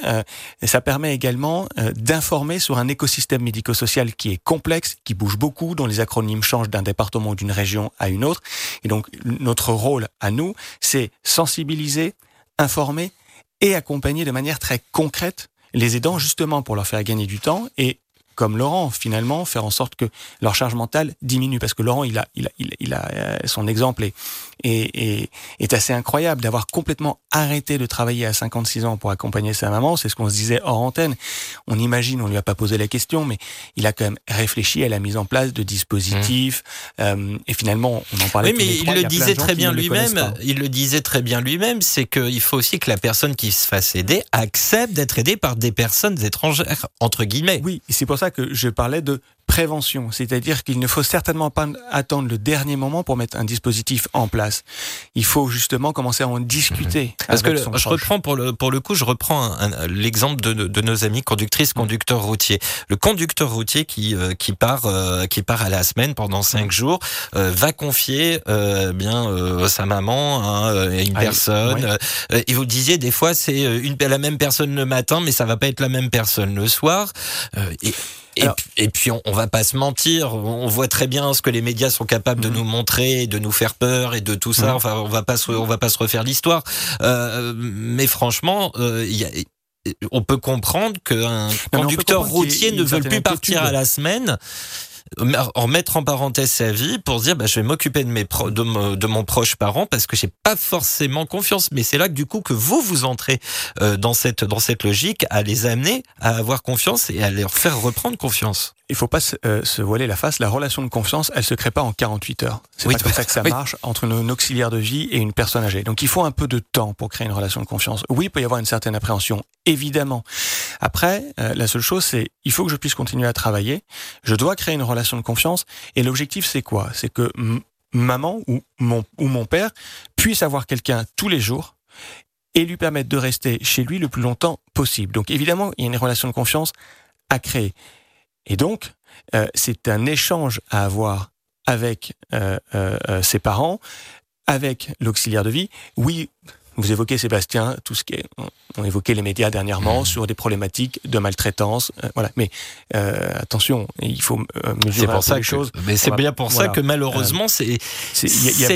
ça permet également d'informer sur un écosystème médico-social qui est complexe, qui bouge beaucoup, dont les acronymes changent d'un département ou d'une région à une autre. Et donc, notre rôle à nous, c'est sensibiliser, informer et accompagner de manière très concrète les aidants justement pour leur faire gagner du temps et comme Laurent, finalement, faire en sorte que leur charge mentale diminue. Parce que Laurent, il a, il a, il a, il euh, son exemple est, est, est, assez incroyable d'avoir complètement arrêté de travailler à 56 ans pour accompagner sa maman. C'est ce qu'on se disait hors antenne. On imagine, on lui a pas posé la question, mais il a quand même réfléchi à la mise en place de dispositifs. Euh, et finalement, on en parlait. Oui, mais les il trois, le plein de disait très bien lui-même. Il le disait très bien lui-même, c'est qu'il faut aussi que la personne qui se fasse aider accepte d'être aidée par des personnes étrangères entre guillemets. Oui, c'est pour ça que je parlais de prévention, c'est-à-dire qu'il ne faut certainement pas attendre le dernier moment pour mettre un dispositif en place. Il faut justement commencer à en discuter. Parce que son je proche. reprends pour le, pour le coup, je reprends l'exemple de, de nos amis conductrices, conducteurs routiers. Le conducteur routier qui, euh, qui, part, euh, qui part à la semaine pendant cinq jours euh, va confier bien sa maman hein, à une Ah, personne. oui. Et vous le disiez, des fois, c'est une, la même personne le matin, mais ça va pas être la même personne le soir. Et, et, Alors- et puis on, on va pas se mentir, on voit très bien ce que les médias sont capables de Mhm. nous montrer, de nous faire peur et de tout ça. Mhm. Enfin, on va pas se, on va pas se refaire l'histoire. Euh, mais franchement, euh, y a on peut comprendre qu'un conducteur y ait routier ne veut certaine plus partir à la semaine en mettre en parenthèse sa vie pour dire bah, je vais m'occuper de, mes pro- de, de mon proche parent parce que j'ai pas forcément confiance. Mais c'est là que du coup que vous vous entrez euh, dans cette dans cette logique à les amener à avoir confiance et à leur faire reprendre confiance Il faut pas se, euh, se voiler la face. La relation de confiance, elle se crée pas en 48 heures. C'est Oui, pas comme ça que ça oui. marche entre une, une auxiliaire de vie et une personne âgée. Donc il faut un peu de temps pour créer une relation de confiance. Oui, il peut y avoir une certaine appréhension, évidemment. Après, euh, la seule chose, c'est il faut que je puisse continuer à travailler. Je dois créer une relation de confiance. Et l'objectif, c'est quoi? C'est que maman ou mon, ou mon père puisse avoir quelqu'un tous les jours et lui permettre de rester chez lui le plus longtemps possible. Donc évidemment, il y a une relation de confiance à créer. Et donc, euh, c'est un échange à avoir avec euh, euh, ses parents, avec l'auxiliaire de vie. Oui, vous évoquez Sébastien, tout ce qui est, on, évoquait les médias dernièrement Mmh. sur des problématiques de maltraitance, euh, voilà. Mais euh, attention, il faut euh, mesurer pour ça les que choses. mais c'est bien pour ça que malheureusement c'est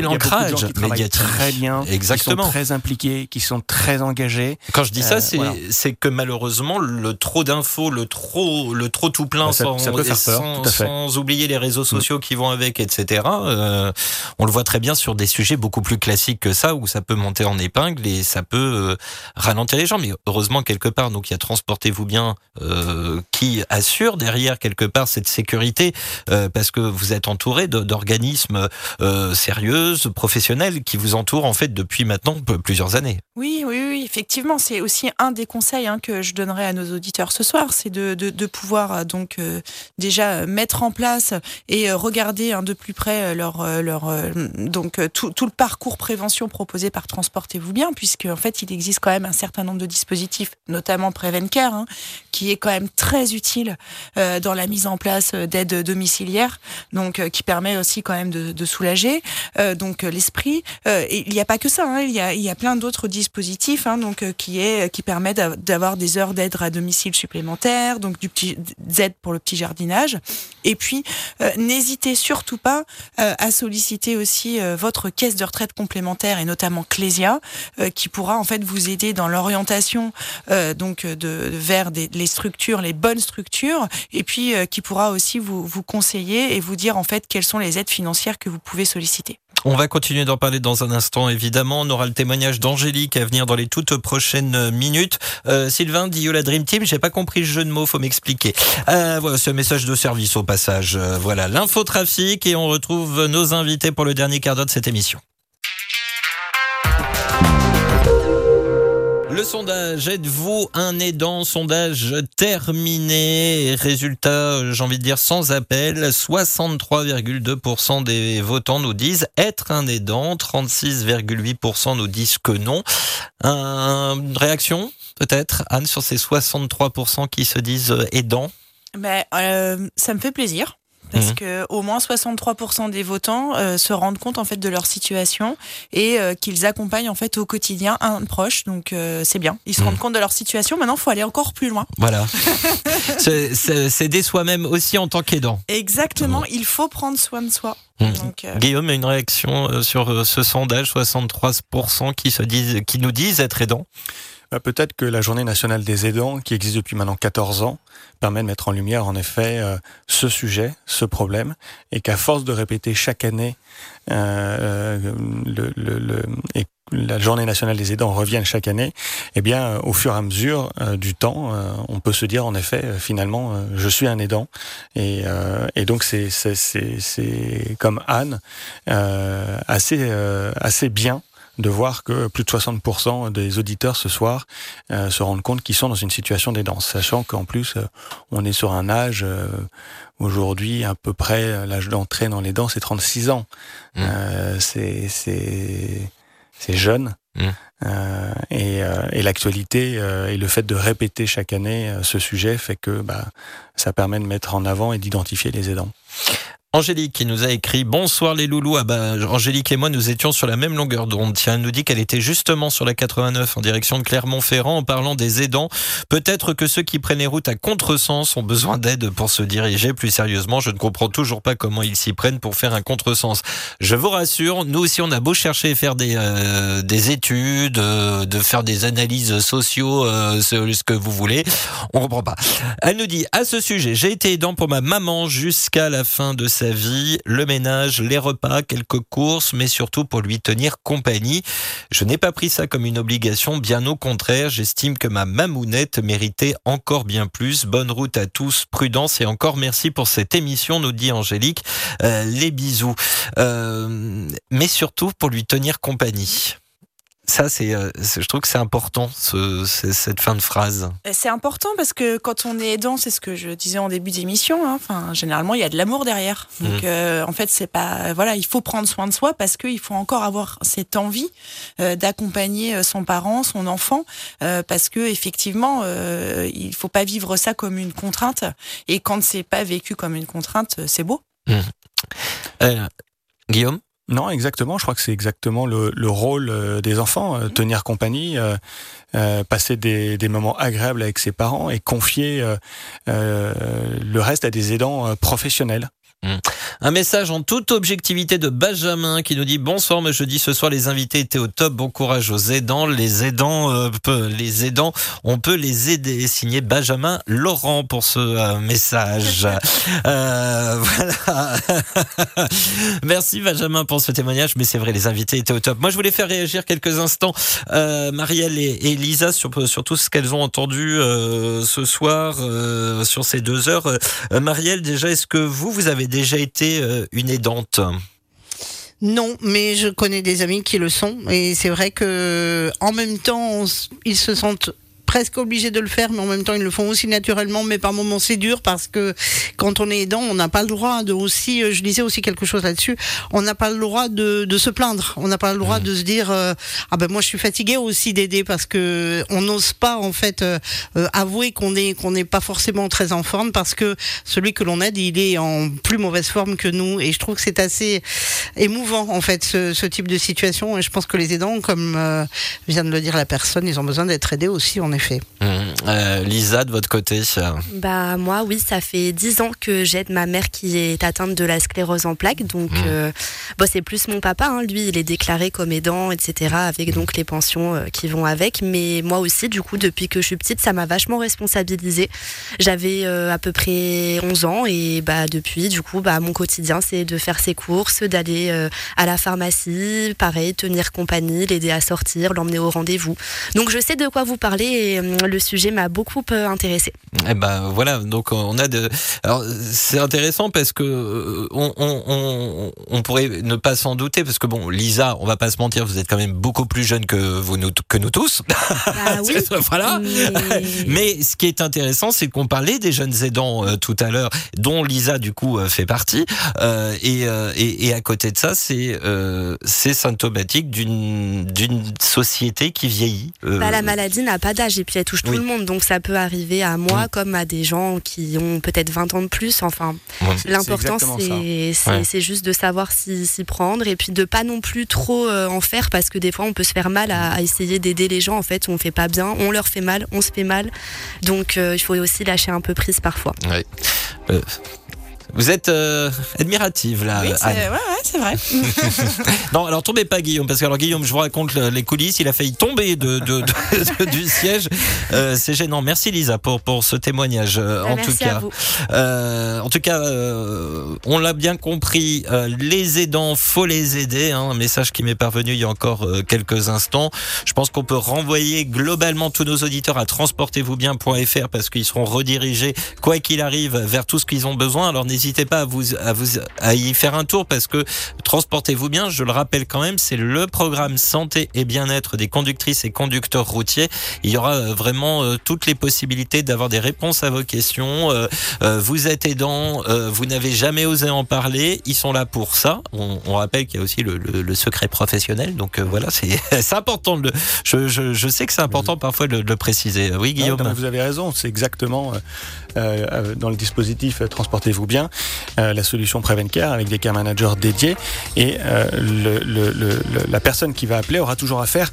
l'ancrage qui médiatique très bien, qui exactement sont très impliqués, qui sont très engagés. Quand je dis ça, c'est voilà. que malheureusement, le trop d'infos, le trop, le trop tout plein, Bah, ça- sans, ça peut faire peur, sans, tout à fait. Sans oublier les réseaux sociaux qui vont avec, etc. on le voit très bien sur des sujets beaucoup plus classiques que ça, où ça peut monter en épingle et ça peut euh, ralentir les gens. Mais heureusement, quelque part, donc il y a Transportez-vous bien euh, qui assure derrière quelque part cette sécurité, euh, parce que vous êtes entouré d'organismes euh, sérieuses, professionnels, qui vous entourent en fait depuis maintenant plusieurs années. Oui, oui, oui, effectivement, c'est aussi un des conseils hein, que je donnerai à nos auditeurs ce soir, c'est de, pouvoir donc déjà mettre en place et regarder hein, de plus près leur, leur donc tout, tout le parcours prévention proposé par Transportez-vous bien, puisque en fait il existe quand même un certain nombre de dispositifs, notamment Prevencare, hein, qui est quand même très utile euh, dans la mise en place euh, d'aides domiciliaires, donc euh, qui permet aussi quand même de, soulager donc l'esprit. Il n'y a pas que ça, hein, il, y a, il y a plein d'autres dispositifs hein, donc qui est qui permet d'av- d'avoir des heures d'aide à domicile supplémentaires, donc du petit d'aide pour le petit jardinage. Et puis euh, n'hésitez surtout pas euh, à solliciter aussi euh, votre caisse de retraite complémentaire et notamment Clésia, qui pourra en fait vous aider dans l'orientation donc de, vers les structures, les bonnes structures, et puis qui pourra aussi vous, vous conseiller et vous dire en fait quelles sont les aides financières que vous pouvez solliciter. On va continuer d'en parler dans un instant, évidemment. On aura le témoignage d'Angélique à venir dans les toutes prochaines minutes. Euh, Sylvain dit la Dream Team, j'ai pas compris le jeu de mots, faut m'expliquer. Euh, voilà, un message de service au passage. Euh, voilà, l'infotrafic et on retrouve nos invités pour le dernier quart d'heure de cette émission. Le sondage, êtes-vous un aidant? Sondage terminé. Résultat, j'ai envie de dire sans appel. 63,2% des votants nous disent être un aidant. 36,8% nous disent que non. Un- Une réaction peut-être, Anne, sur ces 63% qui se disent aidants? Ben, euh, ça me fait plaisir. Parce Mhm. que au moins 63% des votants euh, se rendent compte en fait de leur situation et euh, qu'ils accompagnent en fait au quotidien un proche. Donc euh, c'est bien. Ils se Mhm. rendent compte de leur situation. Maintenant, il faut aller encore plus loin. Voilà. C'est- C'est c'est aider soi-même aussi en tant qu'aidant. Exactement. Il faut prendre soin de soi. Mhm. Donc, Guillaume, une réaction sur ce sondage 63% qui, se disent, qui nous disent être aidants? Peut-être que la journée nationale des aidants, qui existe depuis maintenant 14 ans, permet de mettre en lumière en effet euh, ce sujet, ce problème, et qu'à force de répéter chaque année euh, euh, le, le- le- et la journée nationale des aidants revienne chaque année, eh bien, euh, au fur et à mesure du temps, on peut se dire en effet, finalement, je suis un aidant, et, et donc c'est comme Anne assez assez bien de voir que plus de 60% des auditeurs ce soir euh, se rendent compte qu'ils sont dans une situation d'aidance, sachant qu'en plus euh, on est sur un âge euh, aujourd'hui à peu près euh, l'âge d'entrée dans les dents c'est 36 ans. Mmh. Euh, c'est c'est c'est jeune. Mmh. Euh, et euh, et l'actualité euh, et le fait de répéter chaque année ce sujet fait que bah, ça permet de mettre en avant et d'identifier les aidants. Angélique qui nous a écrit Bonsoir les loulous. Ah bah, Angélique et moi, nous étions sur la même longueur d'onde. Tiens, elle nous dit qu'elle était justement sur la 89 en direction de Clermont-Ferrand en parlant des aidants. Peut-être que ceux qui prennent les routes à contresens ont besoin d'aide pour se diriger. Plus sérieusement, je ne comprends toujours pas comment ils s'y prennent pour faire un contresens. Je vous rassure, nous aussi, on a beau chercher et faire des, euh, des études, euh, de faire des analyses sociaux, euh, ce, ce que vous voulez, on comprend pas. Elle nous dit à ce sujet, j'ai été aidant pour ma maman jusqu'à la fin de sa vie, le ménage, les repas, quelques courses, mais surtout pour lui tenir compagnie. Je n'ai pas pris ça comme une obligation, bien au contraire, j'estime que ma mamounette méritait encore bien plus. Bonne route à tous, prudence et encore merci pour cette émission, nous dit Angélique. Euh, les bisous. Euh, mais surtout pour lui tenir compagnie. Ça, c'est, euh, c'est- je trouve que c'est important, ce- cette fin de phrase. Euh, C'est important parce que quand on est aidant, c'est ce que je disais en début d'émission. hein, Enfin, généralement, il y a de l'amour derrière. Donc, euh, en fait, c'est pas voilà, il faut prendre soin de soi parce qu'il faut encore avoir cette envie euh, d'accompagner euh, son parent, son enfant, euh, parce que effectivement, euh, il faut pas vivre ça comme une contrainte. Et quand c'est pas vécu comme une contrainte, euh, c'est beau. Euh, Guillaume? Non, exactement. Je crois que c'est exactement le, le rôle euh, des enfants, euh, tenir compagnie, euh, passer des, des moments agréables avec ses parents et confier le reste à des aidants professionnels. Un message en toute objectivité de Benjamin qui nous dit bonsoir, mais jeudi ce soir les invités étaient au top. Bon courage aux aidants. Les aidants, euh, les aidants, on peut les aider. Signé Benjamin Laurent pour ce euh, message. Euh, voilà. Merci Benjamin pour ce témoignage. Mais c'est vrai, les invités étaient au top. Moi, je voulais faire réagir quelques instants euh, Marielle et, et Lisa sur, sur tout ce qu'elles ont entendu euh, ce soir euh, sur ces deux heures. Marielle, déjà, est-ce que vous, vous avez déjà été euh, une aidante. Non, mais je connais des amis qui le sont. Et c'est vrai que en même temps ils se sentent presque obligés de le faire, mais en même temps ils le font aussi naturellement. Mais par moments c'est dur parce que quand on est aidant, on n'a pas le droit de aussi. euh, Je disais aussi quelque chose là-dessus. On n'a pas le droit de, de se plaindre. On n'a pas le droit de se dire euh, ah ben moi je suis fatigué aussi d'aider parce que on n'ose pas en fait euh, euh, avouer qu'on est qu'on n'est pas forcément très en forme parce que celui que l'on aide il est en plus mauvaise forme que nous et je trouve que c'est assez émouvant en fait ce, ce type de situation et je pense que les aidants comme vient de le dire la personne ils ont besoin d'être aidés aussi en effet. Hum, euh, Lisa, de votre côté Bah moi oui, ça fait dix ans que j'aide ma mère qui est atteinte de la sclérose en plaques. Donc Mmh. euh, bon, c'est plus mon papa, hein. lui il est déclaré comme aidant, etc. Avec donc les pensions euh, qui vont avec. Mais moi aussi, du coup, depuis que je suis petite, ça m'a vachement responsabilisée. J'avais euh, à peu près 11 ans et bah depuis, du coup, bah mon quotidien c'est de faire ses courses, d'aller euh, à la pharmacie, pareil, tenir compagnie, l'aider à sortir, l'emmener au rendez-vous. Donc je sais de quoi vous parlez et euh, le sujet m'a beaucoup euh, intéressée. Eh ben voilà, donc on a de. Alors c'est intéressant parce que euh, on, on, on, on pourrait ne pas s'en douter parce que bon, Lisa, on va pas se mentir, vous êtes quand même beaucoup plus jeune que vous nous que nous tous. Ah oui. voilà. Mais- Mais ce qui est intéressant, c'est qu'on parlait des jeunes aidants euh, tout à l'heure, dont Lisa du coup euh, fait partie. Euh, et, euh, et, et à côté de ça, c'est euh, c'est symptomatique d'une d'une société qui vieillit. Euh, Bah, la maladie n'a pas d'âge et puis elle touche tout le monde. Donc ça peut arriver à moi comme à des gens qui ont peut-être 20 ans de plus. Enfin, l'important c'est Ouais. juste de savoir s'y prendre et puis de pas non plus trop euh, en faire parce que des fois on peut se faire mal à, à essayer d'aider les gens. En fait, on fait pas bien, on leur fait mal, on se fait mal. Donc euh, il faut aussi lâcher un peu prise parfois. Euh, vous êtes euh, admirative là. Oui, c'est ouais, ouais, c'est vrai. Non, alors tombez pas Guillaume, parce que alors Guillaume, je vous raconte le- les coulisses, il a failli tomber de, de- de- du siège. Euh, c'est gênant. Merci Lisa pour pour ce témoignage. Bah, en merci tout à cas, vous. Euh, en tout cas, on l'a bien compris. les aidants, faut les aider. Hein, un message qui m'est parvenu il y a encore quelques instants. Je pense qu'on peut renvoyer globalement tous nos auditeurs à transportez-vous-bien.fr parce qu'ils seront redirigés, quoi qu'il arrive, vers tout ce qu'ils ont besoin. Alors n'hésitez pas à vous, à vous à y faire un tour parce que transportez-vous bien. Je le rappelle quand même, c'est le programme santé et bien-être des conductrices et conducteurs routiers. Il y aura euh, vraiment euh, toutes les possibilités d'avoir des réponses à vos questions. Euh, euh, vous êtes aidant, vous n'avez jamais osé en parler. Ils sont là pour ça. On, on rappelle qu'il y a aussi le, le- le secret professionnel. Donc voilà, c'est important. De le, je, je, je sais que c'est important parfois de, de le préciser. Oui, Guillaume. non, vous avez raison, c'est exactement euh, euh, dans le dispositif euh, Transportez-vous bien. euh, la solution Prevencare avec des cas managers dédiés et le- le- le- le- la personne qui va appeler aura toujours affaire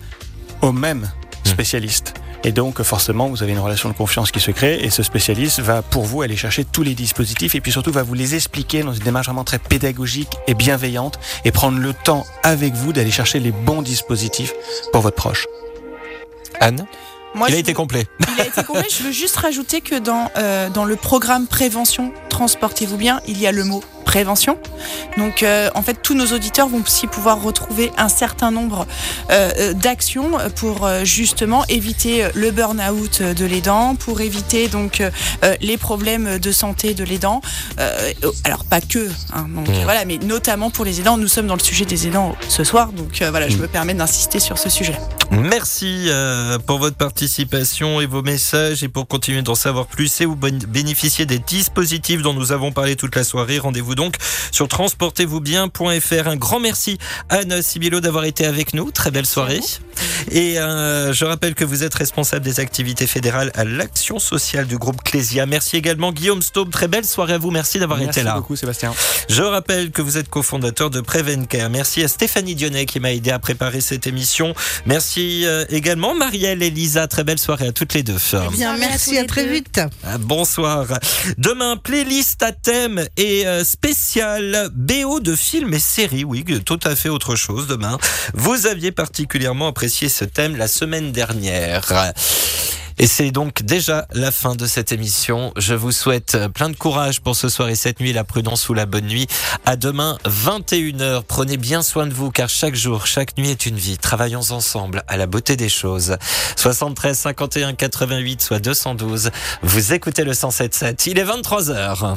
au même spécialiste. Et donc, forcément, vous avez une relation de confiance qui se crée et ce spécialiste va, pour vous, aller chercher tous les dispositifs et puis surtout va vous les expliquer dans une démarche vraiment très pédagogique et bienveillante et prendre le temps avec vous d'aller chercher les bons dispositifs pour votre proche. Anne? Moi, Il a je été veux- complet. Il a été complet. Je veux juste rajouter que dans, euh, dans le programme prévention, transportez-vous bien, il y a le mot prévention. Donc, euh, en fait, tous nos auditeurs vont aussi pouvoir retrouver un certain nombre euh, euh, d'actions pour justement éviter le burn-out de l'aidant, pour éviter donc euh, les problèmes de santé de l'aidant. Euh, alors, pas que, hein, donc, Mmh. voilà, mais notamment pour les aidants. Nous sommes dans le sujet des aidants ce soir, donc voilà, je me permets d'insister sur ce sujet. Merci pour votre participation et vos messages. Et pour continuer d'en savoir plus et vous bénéficier des dispositifs dont nous avons parlé toute la soirée, rendez-vous donc sur transportez-vous-bien.fr. Un grand merci Anne Sibilo d'avoir été avec nous. Très belle soirée. Et euh, je rappelle que vous êtes responsable des activités fédérales à l'action sociale du groupe Clésia. Merci également Guillaume Staub. Très belle soirée à vous. Merci d'avoir Merci été là. beaucoup, Sébastien. Je rappelle que vous êtes cofondateur de Prevencare. Merci à Stéphanie Dionnet qui m'a aidé à préparer cette émission. Merci euh, également Marielle et Lisa. Très belle soirée à toutes les deux. Eh bien, à merci, à, très deux. vite. Ah, Bonsoir. Demain, playlist à thème et euh, spécial BO de films et séries. Oui, tout à fait autre chose demain. Vous aviez particulièrement apprécié ce thème la semaine dernière. Et c'est donc déjà la fin de cette émission. Je vous souhaite plein de courage pour ce soir et cette nuit, la prudence ou la bonne nuit. À demain, 21h. Prenez bien soin de vous car chaque jour, chaque nuit est une vie. Travaillons ensemble à la beauté des choses. 73 51 88 soit 212. Vous écoutez le 107.7. Il est 23h.